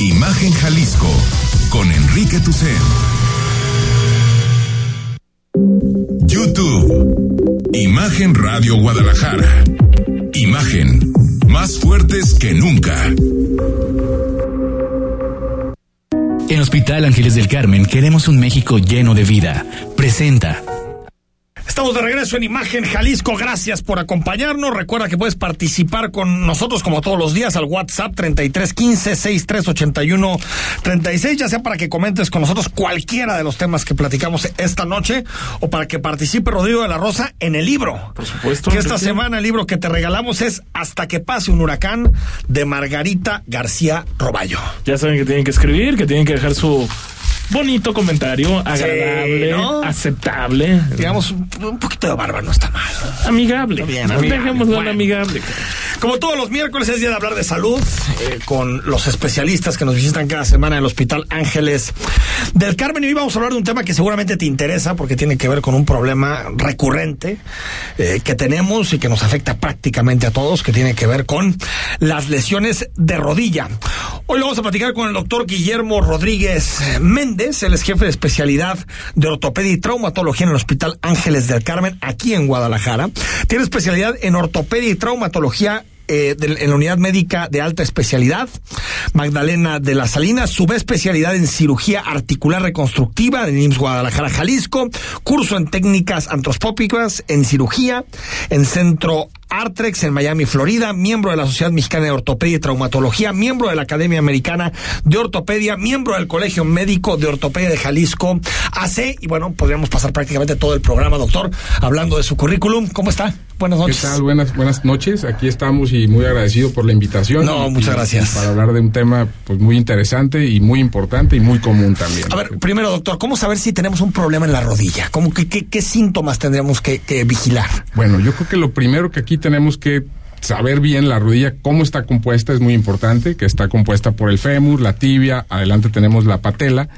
Imagen Jalisco con Enrique Tucen. YouTube. Imagen Radio Guadalajara. Imagen. Más fuertes que nunca. En Hospital Ángeles del Carmen queremos un México lleno de vida. Presenta. Estamos de regreso en Imagen Jalisco. Gracias por acompañarnos. Recuerda que puedes participar con nosotros como todos los días al WhatsApp 3315 6381 36, ya sea para que comentes con nosotros cualquiera de los temas que platicamos esta noche o para que participe Rodrigo de la Rosa en el libro. Por supuesto. Que esta Enrique. semana el libro que te regalamos es Hasta que pase un huracán de Margarita García Roballo. Ya saben que tienen que escribir, que tienen que dejar su bonito comentario, agradable, ¿no? aceptable, Digamos, un, poquito de barba no está mal. amigable. Bien, amigable. Dejémoslo en Bueno. amigable. Como todos los miércoles es día de hablar de salud eh, con los especialistas que nos visitan cada semana en el Hospital Ángeles del Carmen. Y hoy vamos a hablar de un tema que seguramente te interesa porque tiene que ver con un problema recurrente eh, que tenemos y que nos afecta prácticamente a todos, que tiene que ver con las lesiones de rodilla. Hoy lo vamos a platicar con el doctor Guillermo Rodríguez Méndez, él es jefe de especialidad de ortopedia y traumatología en el Hospital Ángeles del Carmen, aquí en Guadalajara. Tiene especialidad en ortopedia y traumatología eh, en la unidad médica de alta especialidad, Magdalena de las Salinas, subespecialidad en cirugía articular reconstructiva en IMSS Guadalajara, Jalisco, curso en técnicas antropópicas en cirugía, en Centro Artrex en Miami, Florida, miembro de la Sociedad Mexicana de Ortopedia y Traumatología, miembro de la Academia Americana de Ortopedia, miembro del Colegio Médico de Ortopedia de Jalisco, AC, y bueno, podríamos pasar prácticamente todo el programa, doctor, hablando de su currículum. ¿Cómo está? Buenas ¿Qué noches. tal? Buenas, buenas noches. Aquí estamos y muy agradecido por la invitación. No, Y- muchas gracias. Para hablar de un tema pues muy interesante y muy importante y muy común también. A ver, primero, doctor, ¿cómo saber si tenemos un problema en la rodilla? ¿Cómo que, qué, qué síntomas tendríamos que, que vigilar? Bueno, yo creo que lo primero que aquí tenemos que saber bien la rodilla, cómo está compuesta, es muy importante, que está compuesta por el fémur, la tibia, adelante tenemos la patela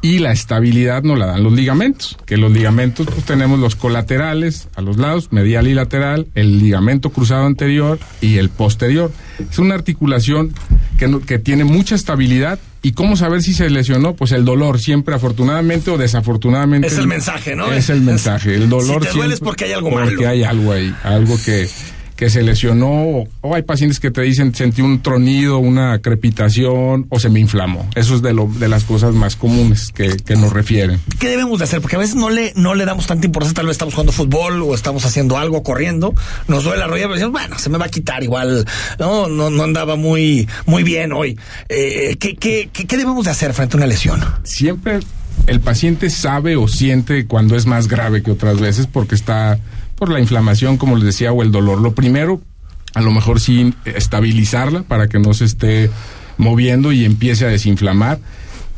y la estabilidad nos la dan los ligamentos, que los ligamentos pues tenemos los colaterales a los lados, medial y lateral, el ligamento cruzado anterior y el posterior. Es una articulación que, no- que tiene mucha estabilidad y cómo saber si se lesionó, pues el dolor siempre afortunadamente o desafortunadamente. Es el mensaje, ¿no? Es el mensaje, el dolor Si te duele es porque hay algo porque malo. hay algo ahí, algo que, que se lesionó, o, o hay pacientes que te dicen sentí un tronido, una crepitación, o se me inflamó. Eso es de, lo, de las cosas más comunes que, que nos refieren. ¿Qué debemos de hacer? Porque a veces no le, no le damos tanta importancia, tal vez estamos jugando fútbol o estamos haciendo algo, corriendo, nos duele la rodilla, pero decimos, bueno, se me va a quitar igual, no, no, no andaba muy, muy bien hoy. Eh, ¿qué, qué, qué, qué debemos de hacer frente a una lesión? Siempre el paciente sabe o siente cuando es más grave que otras veces porque está por la inflamación, como les decía, o el dolor. Lo primero, a lo mejor sí estabilizarla para que no se esté moviendo y empiece a desinflamar.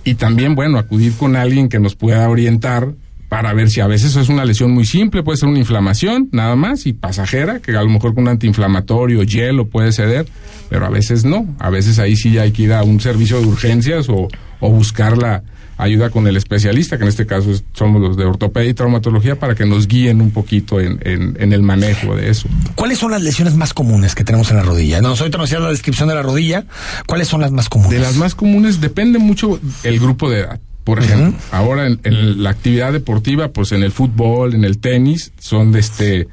Y también, bueno, acudir con alguien que nos pueda orientar para ver si a veces es una lesión muy simple, puede ser una inflamación nada más y pasajera, que a lo mejor con un antiinflamatorio, hielo puede ceder, pero a veces no. A veces ahí sí hay que ir a un servicio de urgencias o, o buscar la ayuda con el especialista, que en este caso somos los de ortopedia y traumatología, para que nos guíen un poquito en, en- en el manejo de eso. ¿Cuáles son las lesiones más comunes que tenemos en la rodilla? Nos ahorita nos la descripción de la rodilla. ¿Cuáles son las más comunes? De las más comunes depende mucho el grupo de edad. Por ejemplo, ahora en, en la actividad deportiva, pues en el fútbol, en el tenis, son de este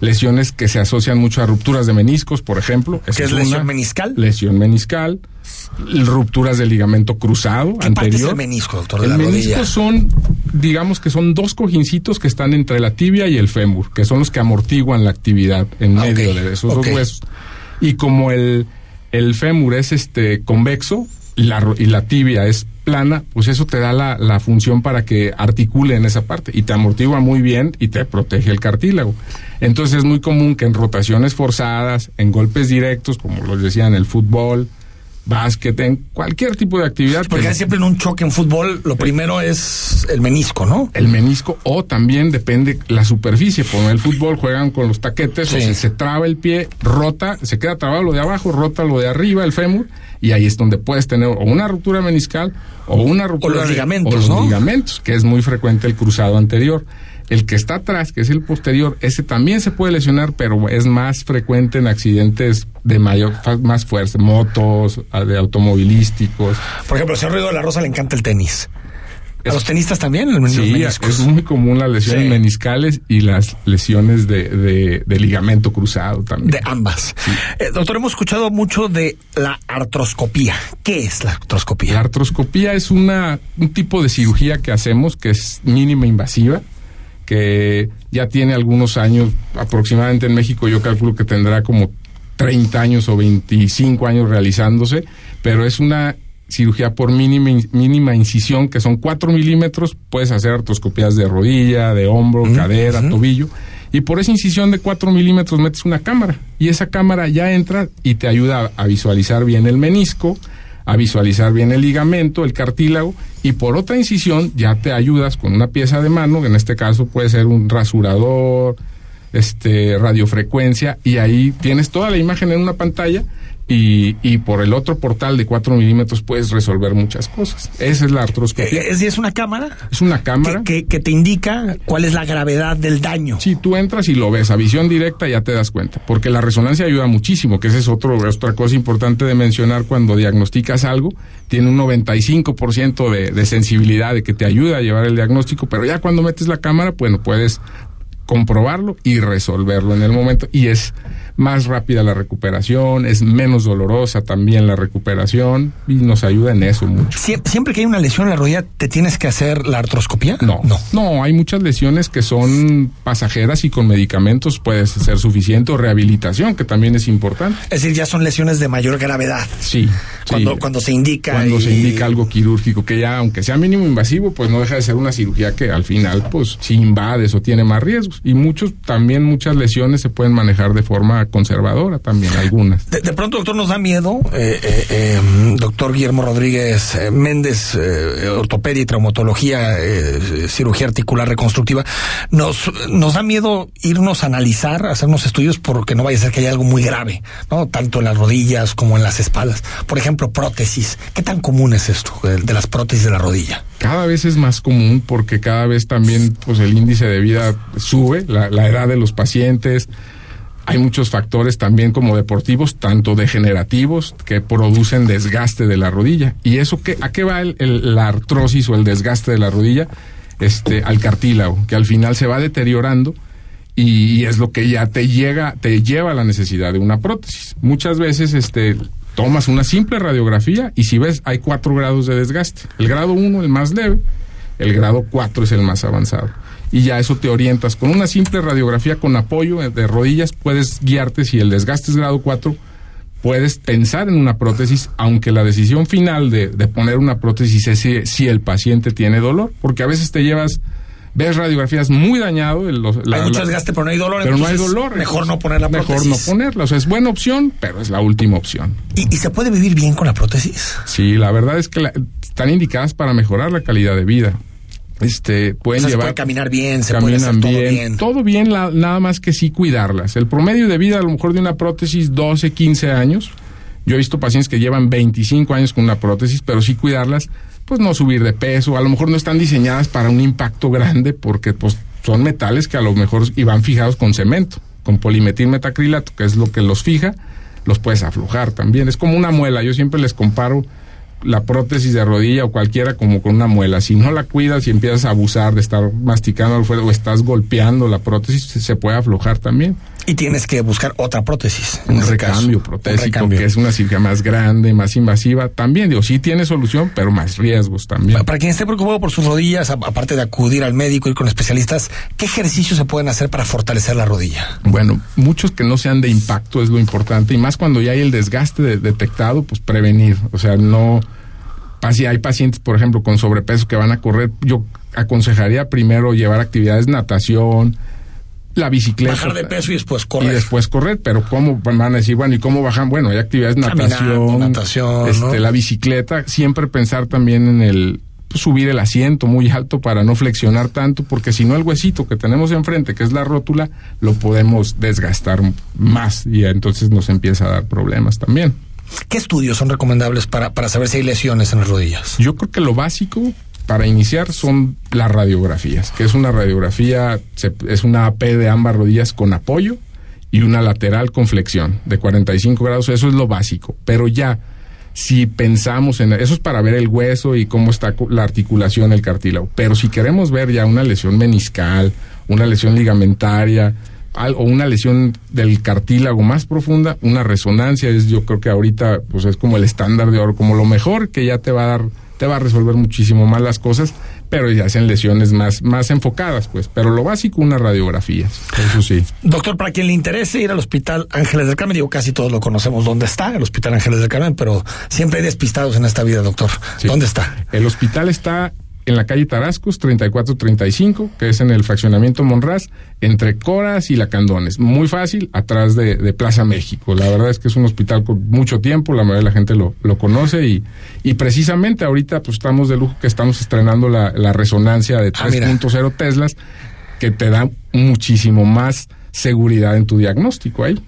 lesiones que se asocian mucho a rupturas de meniscos, por ejemplo. Esa ¿Qué es lesión meniscal? Lesión meniscal. Rupturas del ligamento cruzado ¿Qué anterior. parte es el menisco, doctor, de el la menisco rodilla? son, digamos que son dos cojincitos que están entre la tibia y el fémur, que son los que amortiguan la actividad en Ah, medio de esos dos huesos. Y como el, el fémur es este convexo y la, y la tibia es plana, pues eso te da la, la función para que articule en esa parte y te amortigua muy bien y te protege el cartílago. Entonces es muy común que en rotaciones forzadas, en golpes directos, como los decía en el fútbol, básquet, en cualquier tipo de actividad. Porque hay siempre en un choque en fútbol, lo primero es el menisco, ¿no? el menisco o también depende la superficie. Por el fútbol juegan con los taquetes, o Sí. sea, se traba el pie, rota, se queda trabado lo de abajo, rota lo de arriba, el fémur, y ahí es donde puedes tener o una ruptura meniscal o una ruptura los de- ligamentos, o los ¿no? ligamentos, que es muy frecuente el cruzado anterior. El que está atrás, que es el posterior, ese también se puede lesionar, pero es más frecuente en accidentes de mayor, más fuerza, motos, de automovilísticos. Por ejemplo, al señor Ruido de la Rosa le encanta el tenis. ¿A los tenistas también? El Sí, meniscos? es muy común las lesiones Sí. meniscales y las lesiones de, de- de ligamento cruzado también. De ambas. Eh, doctor, hemos escuchado mucho de la artroscopía. ¿Qué es la artroscopía? La artroscopía es una, un tipo de cirugía que hacemos que es mínima invasiva, que ya tiene algunos años, aproximadamente en México yo calculo que tendrá como 30 años o 25 años realizándose, pero es una cirugía por mínima, mínima incisión, que son 4 milímetros, puedes hacer artroscopías de rodilla, de hombro, cadera, tobillo, y por esa incisión de 4 milímetros metes una cámara, y esa cámara ya entra y te ayuda a, a visualizar bien el menisco, a visualizar bien el ligamento, el cartílago, y por otra incisión ya te ayudas con una pieza de mano, en este caso puede ser un rasurador, este radiofrecuencia, y ahí tienes toda la imagen en una pantalla. Y, y por el otro portal de 4 milímetros puedes resolver muchas cosas. Esa es la artroscopía. Eh, ¿Es, es una cámara? Es una cámara. Que, que- que te indica cuál es la gravedad del daño. Si tú entras y lo ves a visión directa, ya te das cuenta. Porque la resonancia ayuda muchísimo, que esa es otro, otra cosa importante de mencionar cuando diagnosticas algo. Tiene un 95% de, de sensibilidad, de que te ayuda a llevar el diagnóstico, pero ya cuando metes la cámara, bueno, puedes comprobarlo y resolverlo en el momento. Y es más rápida la recuperación, es menos dolorosa también la recuperación y nos ayuda en eso mucho. Sie- Siempre que hay una lesión en la rodilla, ¿te tienes que hacer la artroscopía? No, no, no, hay muchas lesiones que son pasajeras y con medicamentos puede ser suficiente o rehabilitación, que también es importante. Es decir, ya son lesiones de mayor gravedad. Sí, Cuando, sí. cuando se indica. Cuando y- se indica algo quirúrgico, que ya, aunque sea mínimo invasivo, pues no deja de ser una cirugía que al final, pues, si invades o tiene más riesgos. Y muchos, también muchas lesiones se pueden manejar de forma conservadora, también algunas. De, de pronto, doctor, nos da miedo, eh, eh, eh, doctor Guillermo Rodríguez eh, Méndez, ortopedia y traumatología, cirugía articular reconstructiva, nos, nos da miedo irnos a analizar, hacernos estudios porque no vaya a ser que haya algo muy grave, ¿no? Tanto en las rodillas como en las espaldas. Por ejemplo, prótesis. ¿Qué tan común es esto de, de las prótesis de la rodilla? Cada vez es más común porque cada vez también pues el índice de vida sube, la, la edad de los pacientes. Hay muchos factores también como deportivos, tanto degenerativos, que producen desgaste de la rodilla. ¿Y eso qué, a qué va el- la artrosis o el desgaste de la rodilla? Este, al cartílago, que al final se va deteriorando y, es lo que ya te llega, te lleva a la necesidad de una prótesis. Muchas veces, este, tomas una simple radiografía y si ves, hay cuatro grados de desgaste. El grado 1, el más leve, el grado 4 es el más avanzado. Y ya eso te orientas. Con una simple radiografía con apoyo de rodillas puedes guiarte si el desgaste es grado 4, puedes pensar en una prótesis, aunque la decisión final de, de poner una prótesis es si, si el paciente tiene dolor, porque a veces te llevas, ves radiografías muy dañado. el- la- hay mucho desgaste, pero no hay dolor. pero no hay dolor. Mejor entonces, no poner la prótesis. Mejor no ponerla. O sea, es buena opción, pero es la última opción. ¿Y, y se puede vivir bien con la prótesis? Sí, la verdad es que la- están indicadas para mejorar la calidad de vida. Este, pueden O sea, se llevar. puede caminar bien, se puede hacer todo bien, bien. Todo bien, la- nada más que sí cuidarlas. El promedio de vida, a lo mejor de una prótesis, 12, 15 años. Yo he visto pacientes que llevan 25 años con una prótesis, pero sí cuidarlas, pues no subir de peso. A lo mejor no están diseñadas para un impacto grande porque pues son metales que a lo mejor y van fijados con cemento, con polimetilmetacrilato, que es lo que los fija, los puedes aflojar también. Es como una muela. Yo siempre les comparo la prótesis de rodilla o cualquiera como con una muela. Si no la cuidas y empiezas a abusar de estar masticando o estás golpeando la prótesis, se puede aflojar también. Y tienes que buscar otra prótesis. Un recambio protésico, que es una cirugía más grande, más invasiva. También, digo, sí tiene solución, pero más riesgos también. Para quien esté preocupado por sus rodillas, aparte de acudir al médico, ir con especialistas, ¿qué ejercicios se pueden hacer para fortalecer la rodilla? Bueno, muchos que no sean de impacto es lo importante, y más cuando ya hay el desgaste detectado, pues prevenir. O sea, no si hay pacientes, por ejemplo, con sobrepeso que van a correr, yo aconsejaría primero llevar actividades natación, la bicicleta. Bajar de peso y después correr. Y después correr, pero ¿cómo van a decir, bueno, ¿y cómo bajan? Bueno, hay actividades natación, natación este, la bicicleta, siempre pensar también en el subir el asiento muy alto para no flexionar tanto, porque si no el huesito que tenemos enfrente, que es la rótula, lo podemos desgastar más y entonces nos empieza a dar problemas también. ¿Qué estudios son recomendables para, para saber si hay lesiones en las rodillas? Yo creo que lo básico para iniciar son las radiografías, que es una radiografía, es una AP de ambas rodillas con apoyo y una lateral con flexión de 45 grados, eso es lo básico, pero ya si pensamos en eso es para ver el hueso y cómo está la articulación, el cartílago, pero si queremos ver ya una lesión meniscal, una lesión ligamentaria, o una lesión del cartílago más profunda, una resonancia es yo creo que ahorita pues es como el estándar de oro, como lo mejor que ya te va a dar te va a resolver muchísimo más las cosas, pero ya hacen lesiones más, más enfocadas, pues. Pero lo básico, unas radiografías, eso sí. Doctor, para quien le interese ir al Hospital Ángeles del Carmen, digo, casi todos lo conocemos dónde está, el Hospital Ángeles del Carmen, pero siempre hay despistados en esta vida, doctor. ¿Dónde está? El hospital está en la calle Tarascos, 3435, que es en el fraccionamiento Monraz, entre Coras y La Candones. Muy fácil, atrás de, Plaza México. La verdad es que es un hospital con mucho tiempo, la mayoría de la gente lo, lo conoce y, y precisamente ahorita pues estamos de lujo que estamos estrenando la, la resonancia de 3.0 ah, Teslas, que te da muchísimo más seguridad en tu diagnóstico ahí.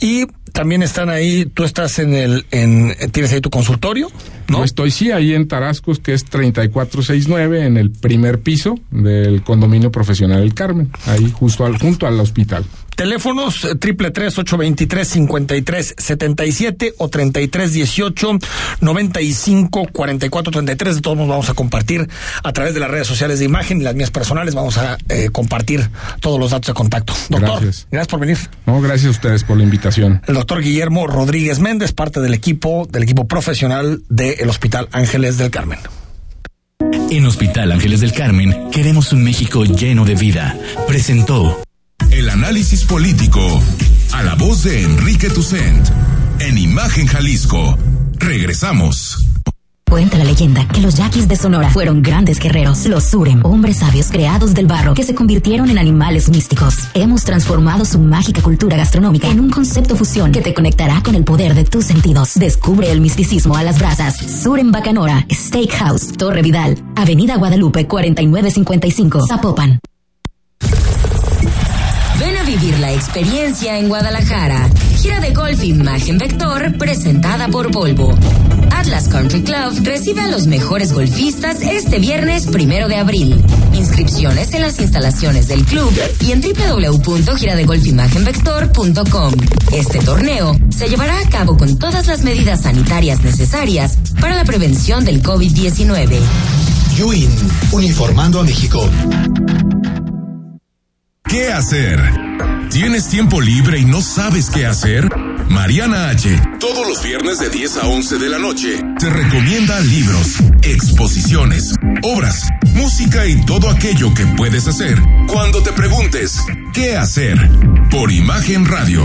Y también están ahí, tú estás en el, en, tienes ahí tu consultorio, ¿no? estoy sí, ahí en Tarascos, que es 3469, en el primer piso del condominio profesional El Carmen, ahí justo al, junto al hospital. Teléfonos triple tres ocho veintitrés cincuenta y tres setenta y siete o treinta y tres dieciocho noventa y cinco cuarenta y cuatro treinta y tres. De todos nos vamos a compartir a través de las redes sociales de imagen y las mías personales. Vamos a eh, compartir todos los datos de contacto. Doctor, gracias. gracias por venir. No, gracias a ustedes por la invitación. El doctor Guillermo Rodríguez Méndez, parte del equipo del equipo profesional del Hospital Ángeles del Carmen. En Hospital Ángeles del Carmen queremos un México lleno de vida. Presentó análisis político a la voz de Enrique Tucent en Imagen Jalisco. Regresamos. Cuenta la leyenda que los yaquis de Sonora fueron grandes guerreros, los Surem, hombres sabios creados del barro que se convirtieron en animales místicos. Hemos transformado su mágica cultura gastronómica en un concepto fusión que te conectará con el poder de tus sentidos. Descubre el misticismo a las brasas. Surem Bacanora, Steakhouse, Torre Vidal, Avenida Guadalupe 4955, Zapopan vivir la experiencia en Guadalajara. Gira de golf Imagen Vector presentada por Volvo. Atlas Country Club recibe a los mejores golfistas este viernes primero de abril. Inscripciones en las instalaciones del club y en www.giradegolfimagenvector.com. Este torneo se llevará a cabo con todas las medidas sanitarias necesarias para la prevención del COVID-19. Yuin, uniformando a México. ¿Qué hacer? ¿Tienes tiempo libre y no sabes qué hacer? Mariana H. Todos los viernes de 10 a 11 de la noche te recomienda libros, exposiciones, obras, música y todo aquello que puedes hacer cuando te preguntes ¿qué hacer? Por Imagen Radio.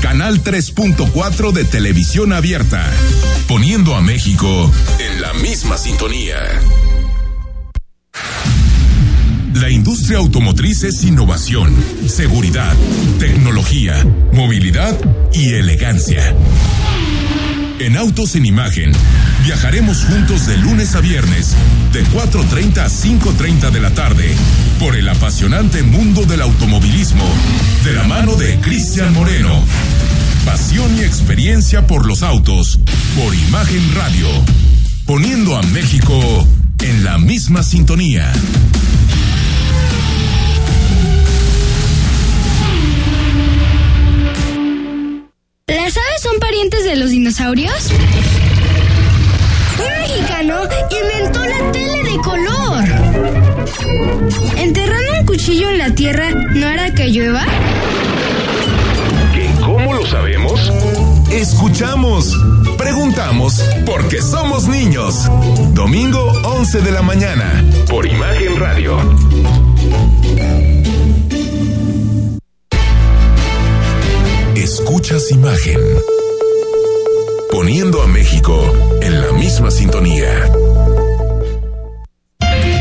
Canal 3.4 de televisión abierta, poniendo a México en la misma sintonía. La industria automotriz es innovación, seguridad, tecnología, movilidad y elegancia. En Autos en Imagen, viajaremos juntos de lunes a viernes, de 4.30 a 5.30 de la tarde, por el apasionante mundo del automovilismo, de la mano de Cristian Moreno. Pasión y experiencia por los autos, por Imagen Radio, poniendo a México en la misma sintonía. ¿Las aves son parientes de los dinosaurios? Un mexicano inventó la tele de color. ¿Enterrando un cuchillo en la tierra no hará que llueva? ¿Cómo lo sabemos? Escuchamos, preguntamos, porque somos niños. Domingo 11 de la mañana, por Imagen Radio. Escuchas Imagen. Poniendo a México en la misma sintonía.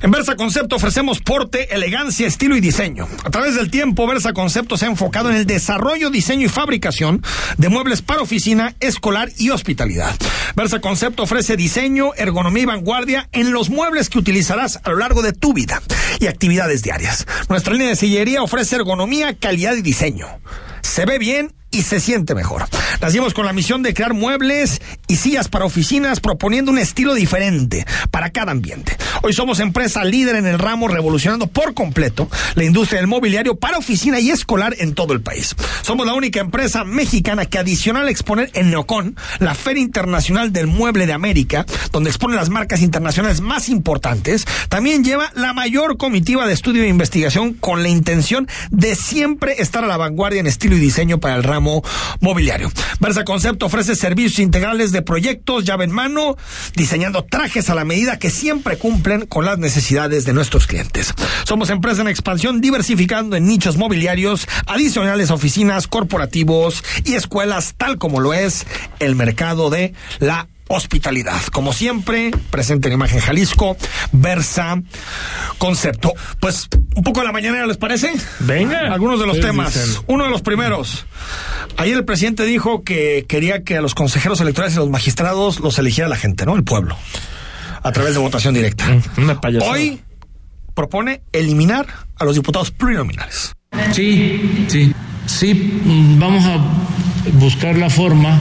En Versa Concepto ofrecemos porte, elegancia, estilo y diseño. A través del tiempo, Versa Concepto se ha enfocado en el desarrollo, diseño y fabricación de muebles para oficina, escolar y hospitalidad. Versa Concepto ofrece diseño, ergonomía y vanguardia en los muebles que utilizarás a lo largo de tu vida y actividades diarias. Nuestra línea de sillería ofrece ergonomía, calidad y diseño. Se ve bien y se siente mejor. Nacimos con la misión de crear muebles y sillas para oficinas proponiendo un estilo diferente para cada ambiente. Hoy somos empresa líder en el ramo revolucionando por completo la industria del mobiliario para oficina y escolar en todo el país. Somos la única empresa mexicana que adicional a exponer en Neocon, la Feria Internacional del Mueble de América, donde expone las marcas internacionales más importantes, también lleva la mayor comitiva de estudio e investigación con la intención de siempre estar a la vanguardia en estilo y diseño para el ramo mobiliario. Versa Concepto ofrece servicios integrales de proyectos, llave en mano, diseñando trajes a la medida que siempre cumplen con las necesidades de nuestros clientes. Somos empresa en expansión diversificando en nichos mobiliarios adicionales oficinas, corporativos y escuelas, tal como lo es el mercado de la hospitalidad. Como siempre, presente en Imagen Jalisco, Versa Concepto. Pues un poco de la mañanera, ¿les parece? Venga. Algunos de los ¿Qué temas. dicen? Uno de los primeros. Ayer el presidente dijo que quería que a los consejeros electorales y los magistrados los eligiera la gente, ¿no? El pueblo. A través de votación directa. Una payasada. Hoy propone eliminar a los diputados plurinominales. Sí, sí, sí, mm, vamos a buscar la forma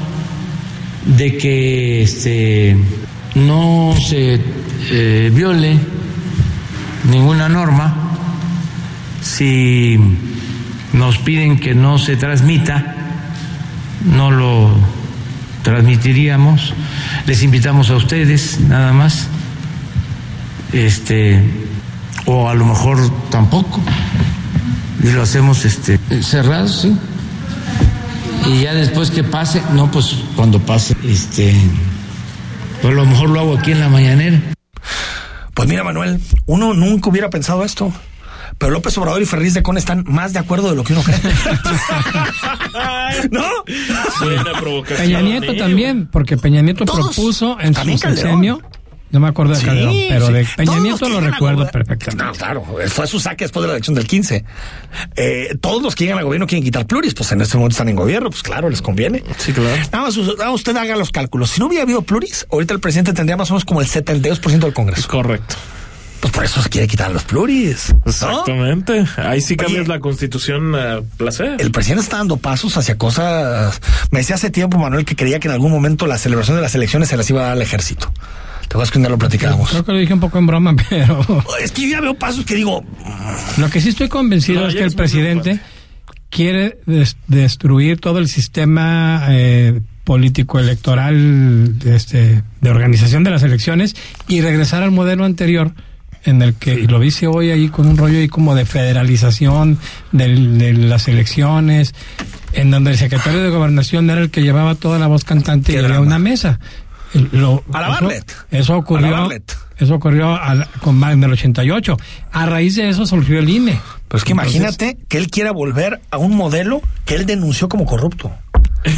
de que este, no se eh, viole ninguna norma. Si nos piden que no se transmita, no lo transmitiríamos. Les invitamos a ustedes, nada más. Este, o a lo mejor tampoco y lo hacemos este cerrado, sí. Y ya después que pase, no, pues cuando pase, este, pues a lo mejor lo hago aquí en la mañanera. Pues mira, Manuel, uno nunca hubiera pensado esto. Pero López Obrador y Ferriz de Con están más de acuerdo de lo que uno cree. ¿No? Buena provocación. Peña Nieto también, porque Peña Nieto Todos. propuso en su sexenio, no me acuerdo de Sí, Calderón, pero de. Peña Nieto lo recuerdo gober- perfectamente. No, claro, fue su saque después de la elección del 15. Eh, todos los que llegan al gobierno quieren quitar pluris, pues en este momento están en gobierno, pues claro, les conviene. Sí, claro. Nada más, nada más usted haga los cálculos. Si no hubiera habido pluris, ahorita el presidente tendría más o menos como el 72% del Congreso. Correcto. Pues por eso se quiere quitar los pluris. ¿no? Exactamente. Ahí sí cambias Oye. la constitución a placer. El presidente está dando pasos hacia cosas. Me decía hace tiempo, Manuel, que creía que en algún momento la celebración de las elecciones se las iba a dar al ejército. Te vas a que un día lo platicábamos. Creo que lo dije un poco en broma, pero Es que yo ya veo pasos que digo, lo que sí estoy convencido No, es que el presidente quiere des- destruir todo el sistema eh, político electoral este, de organización de las elecciones y regresar al modelo anterior en el que, y lo dice hoy ahí con un rollo ahí como de federalización del- de, las elecciones, en donde el secretario de gobernación era el que llevaba toda la voz cantante y había una mesa. Lo- A la eso- Bartlett. Eso A la ocurrió, Bartlett. eso ocurrió al- con en el 88. A raíz de eso surgió el INE. Pero es que Entonces, imagínate que él quiera volver a un modelo que él denunció como corrupto.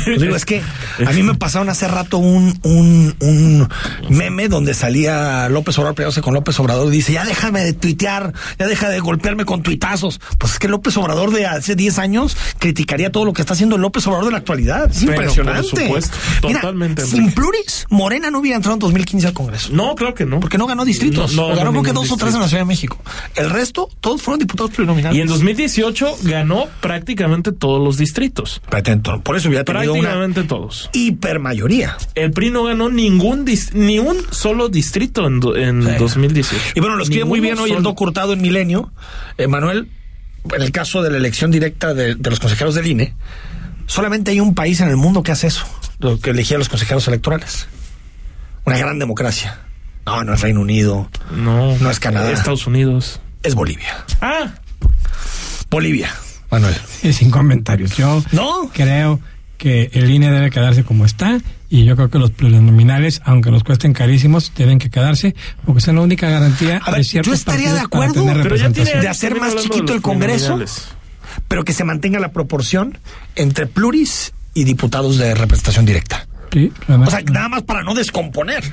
Pues digo, es que a mí me pasaron hace rato un, un, un meme donde salía López Obrador peleándose con López Obrador y dice, ya déjame de tuitear, ya deja de golpearme con tuitazos. Pues es que López Obrador de hace 10 años criticaría todo lo que está haciendo López Obrador de la actualidad. Es Pero, impresionante. por supuesto, Mira, totalmente, sin Enrique. pluris, Morena no hubiera entrado en 2015 al Congreso. No, creo que no. Porque no ganó distritos. No, no ganó creo que dos o tres en la. Ciudad de México. El resto, todos fueron diputados plurinominales. Y en 2018 ganó prácticamente todos los distritos. Por eso hubiera tenido una Prácticamente todos. hipermayoría. El PRI no ganó ningún ni un solo distrito en, do- en 2018. Y bueno, lo escribe muy bien hoy el. Doc Hurtado en Milenio. Eh, Manuel, en el caso de la elección directa de, de los consejeros del INE, solamente hay un país en el mundo que hace eso, lo que elegía a los consejeros electorales. Una gran democracia. No, no es Reino Unido, No. no es Canadá, Estados Unidos. es Bolivia. Ah, Bolivia, Manuel. Y sin comentarios. Yo ¿No? creo que el INE debe quedarse como está y yo creo que los plurinominales, aunque los cuesten carísimos, deben que quedarse porque son la única garantía A ver, de ciertos yo estaría de acuerdo, tener pero ya tiene representación. de hacer más chiquito el Congreso, pero que se mantenga la proporción entre pluris y diputados de representación directa. Sí, O sea, nada más para no descomponer.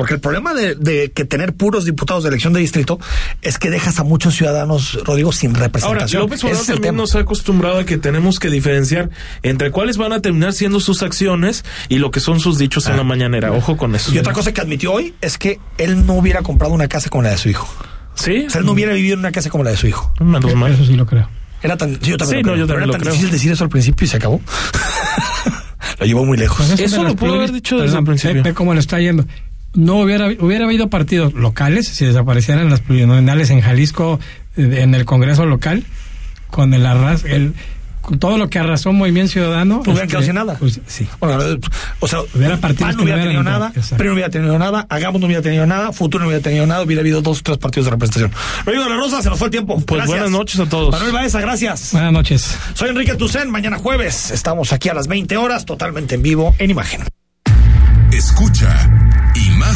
Porque el problema de, de que tener puros diputados de elección de distrito es que dejas a muchos ciudadanos, Rodrigo, sin Ahora, representación. López Ese Obrador también tema. nos ha acostumbrado a que tenemos que diferenciar entre cuáles van a terminar siendo sus acciones y lo que son sus dichos en la mañanera. Ojo con eso. Ah. Y otra cosa que admitió hoy es que él no hubiera comprado una casa como la de su hijo. Sí. O sea, él no hubiera vivido en una casa como la de su hijo. Menos mal. Eso sí lo creo. Era tan, sí, yo también Sí, lo no, creo, yo pero también era lo tan creo. difícil decir eso al principio y se acabó. lo llevó muy lejos. Pues Eso lo pudo haber dicho desde el principio. Ve, ve cómo le está yendo. No hubiera, hubiera habido partidos locales si desaparecieran las plurinominales en Jalisco, eh, en el Congreso local, con el arras, el, con todo lo que arrasó Movimiento Ciudadano. No hubieran este, quedado sin nada. pues, sí. Bueno, eh, o sea, Hubiera partidos PAN no que no hubiera tenido nada. PRI no hubiera tenido nada, Hagamos no hubiera tenido nada, Futuro no hubiera tenido nada, hubiera habido dos o tres partidos de representación. Rodrigo de la Rosa, se nos fue el tiempo. Pues Gracias. buenas noches a todos. Manuel Baeza, gracias. Buenas noches. Soy Enrique Tucen, mañana jueves estamos aquí a las 20 horas, totalmente en vivo, en imagen. Escucha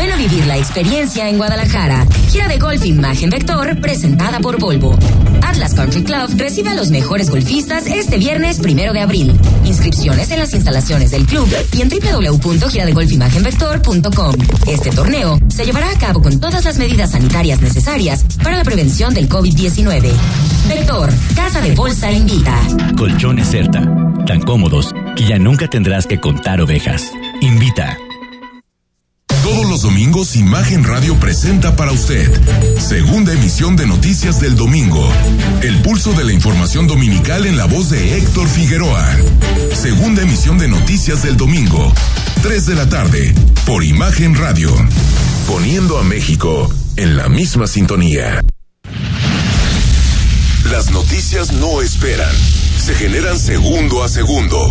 Ven a vivir la experiencia en Guadalajara. Gira de golf Imagen Vector presentada por Volvo. Atlas Country Club recibe a los mejores golfistas este viernes primero de abril. Inscripciones en las instalaciones del club y en www.giradegolfimagenvector.com. Este torneo se llevará a cabo con todas las medidas sanitarias necesarias para la prevención del COVID-19. Vector, Casa de Bolsa invita. Colchones Certa, tan cómodos que ya nunca tendrás que contar ovejas. Invita. Todos los domingos Imagen Radio presenta para usted segunda emisión de Noticias del Domingo. El pulso de la información dominical en la voz de Héctor Figueroa. Segunda emisión de Noticias del Domingo. 3 de la tarde por Imagen Radio. Poniendo a México en la misma sintonía. Las noticias no esperan. Se generan segundo a segundo.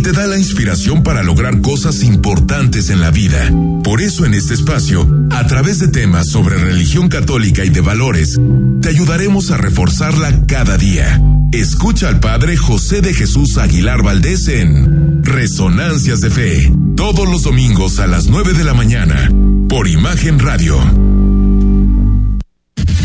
te da la inspiración para lograr cosas importantes en la vida. Por eso en este espacio, a través de temas sobre religión católica y de valores, te ayudaremos a reforzarla cada día. Escucha al Padre José de Jesús Aguilar Valdés en Resonancias de Fe, todos los domingos a las 9 de la mañana, por Imagen Radio.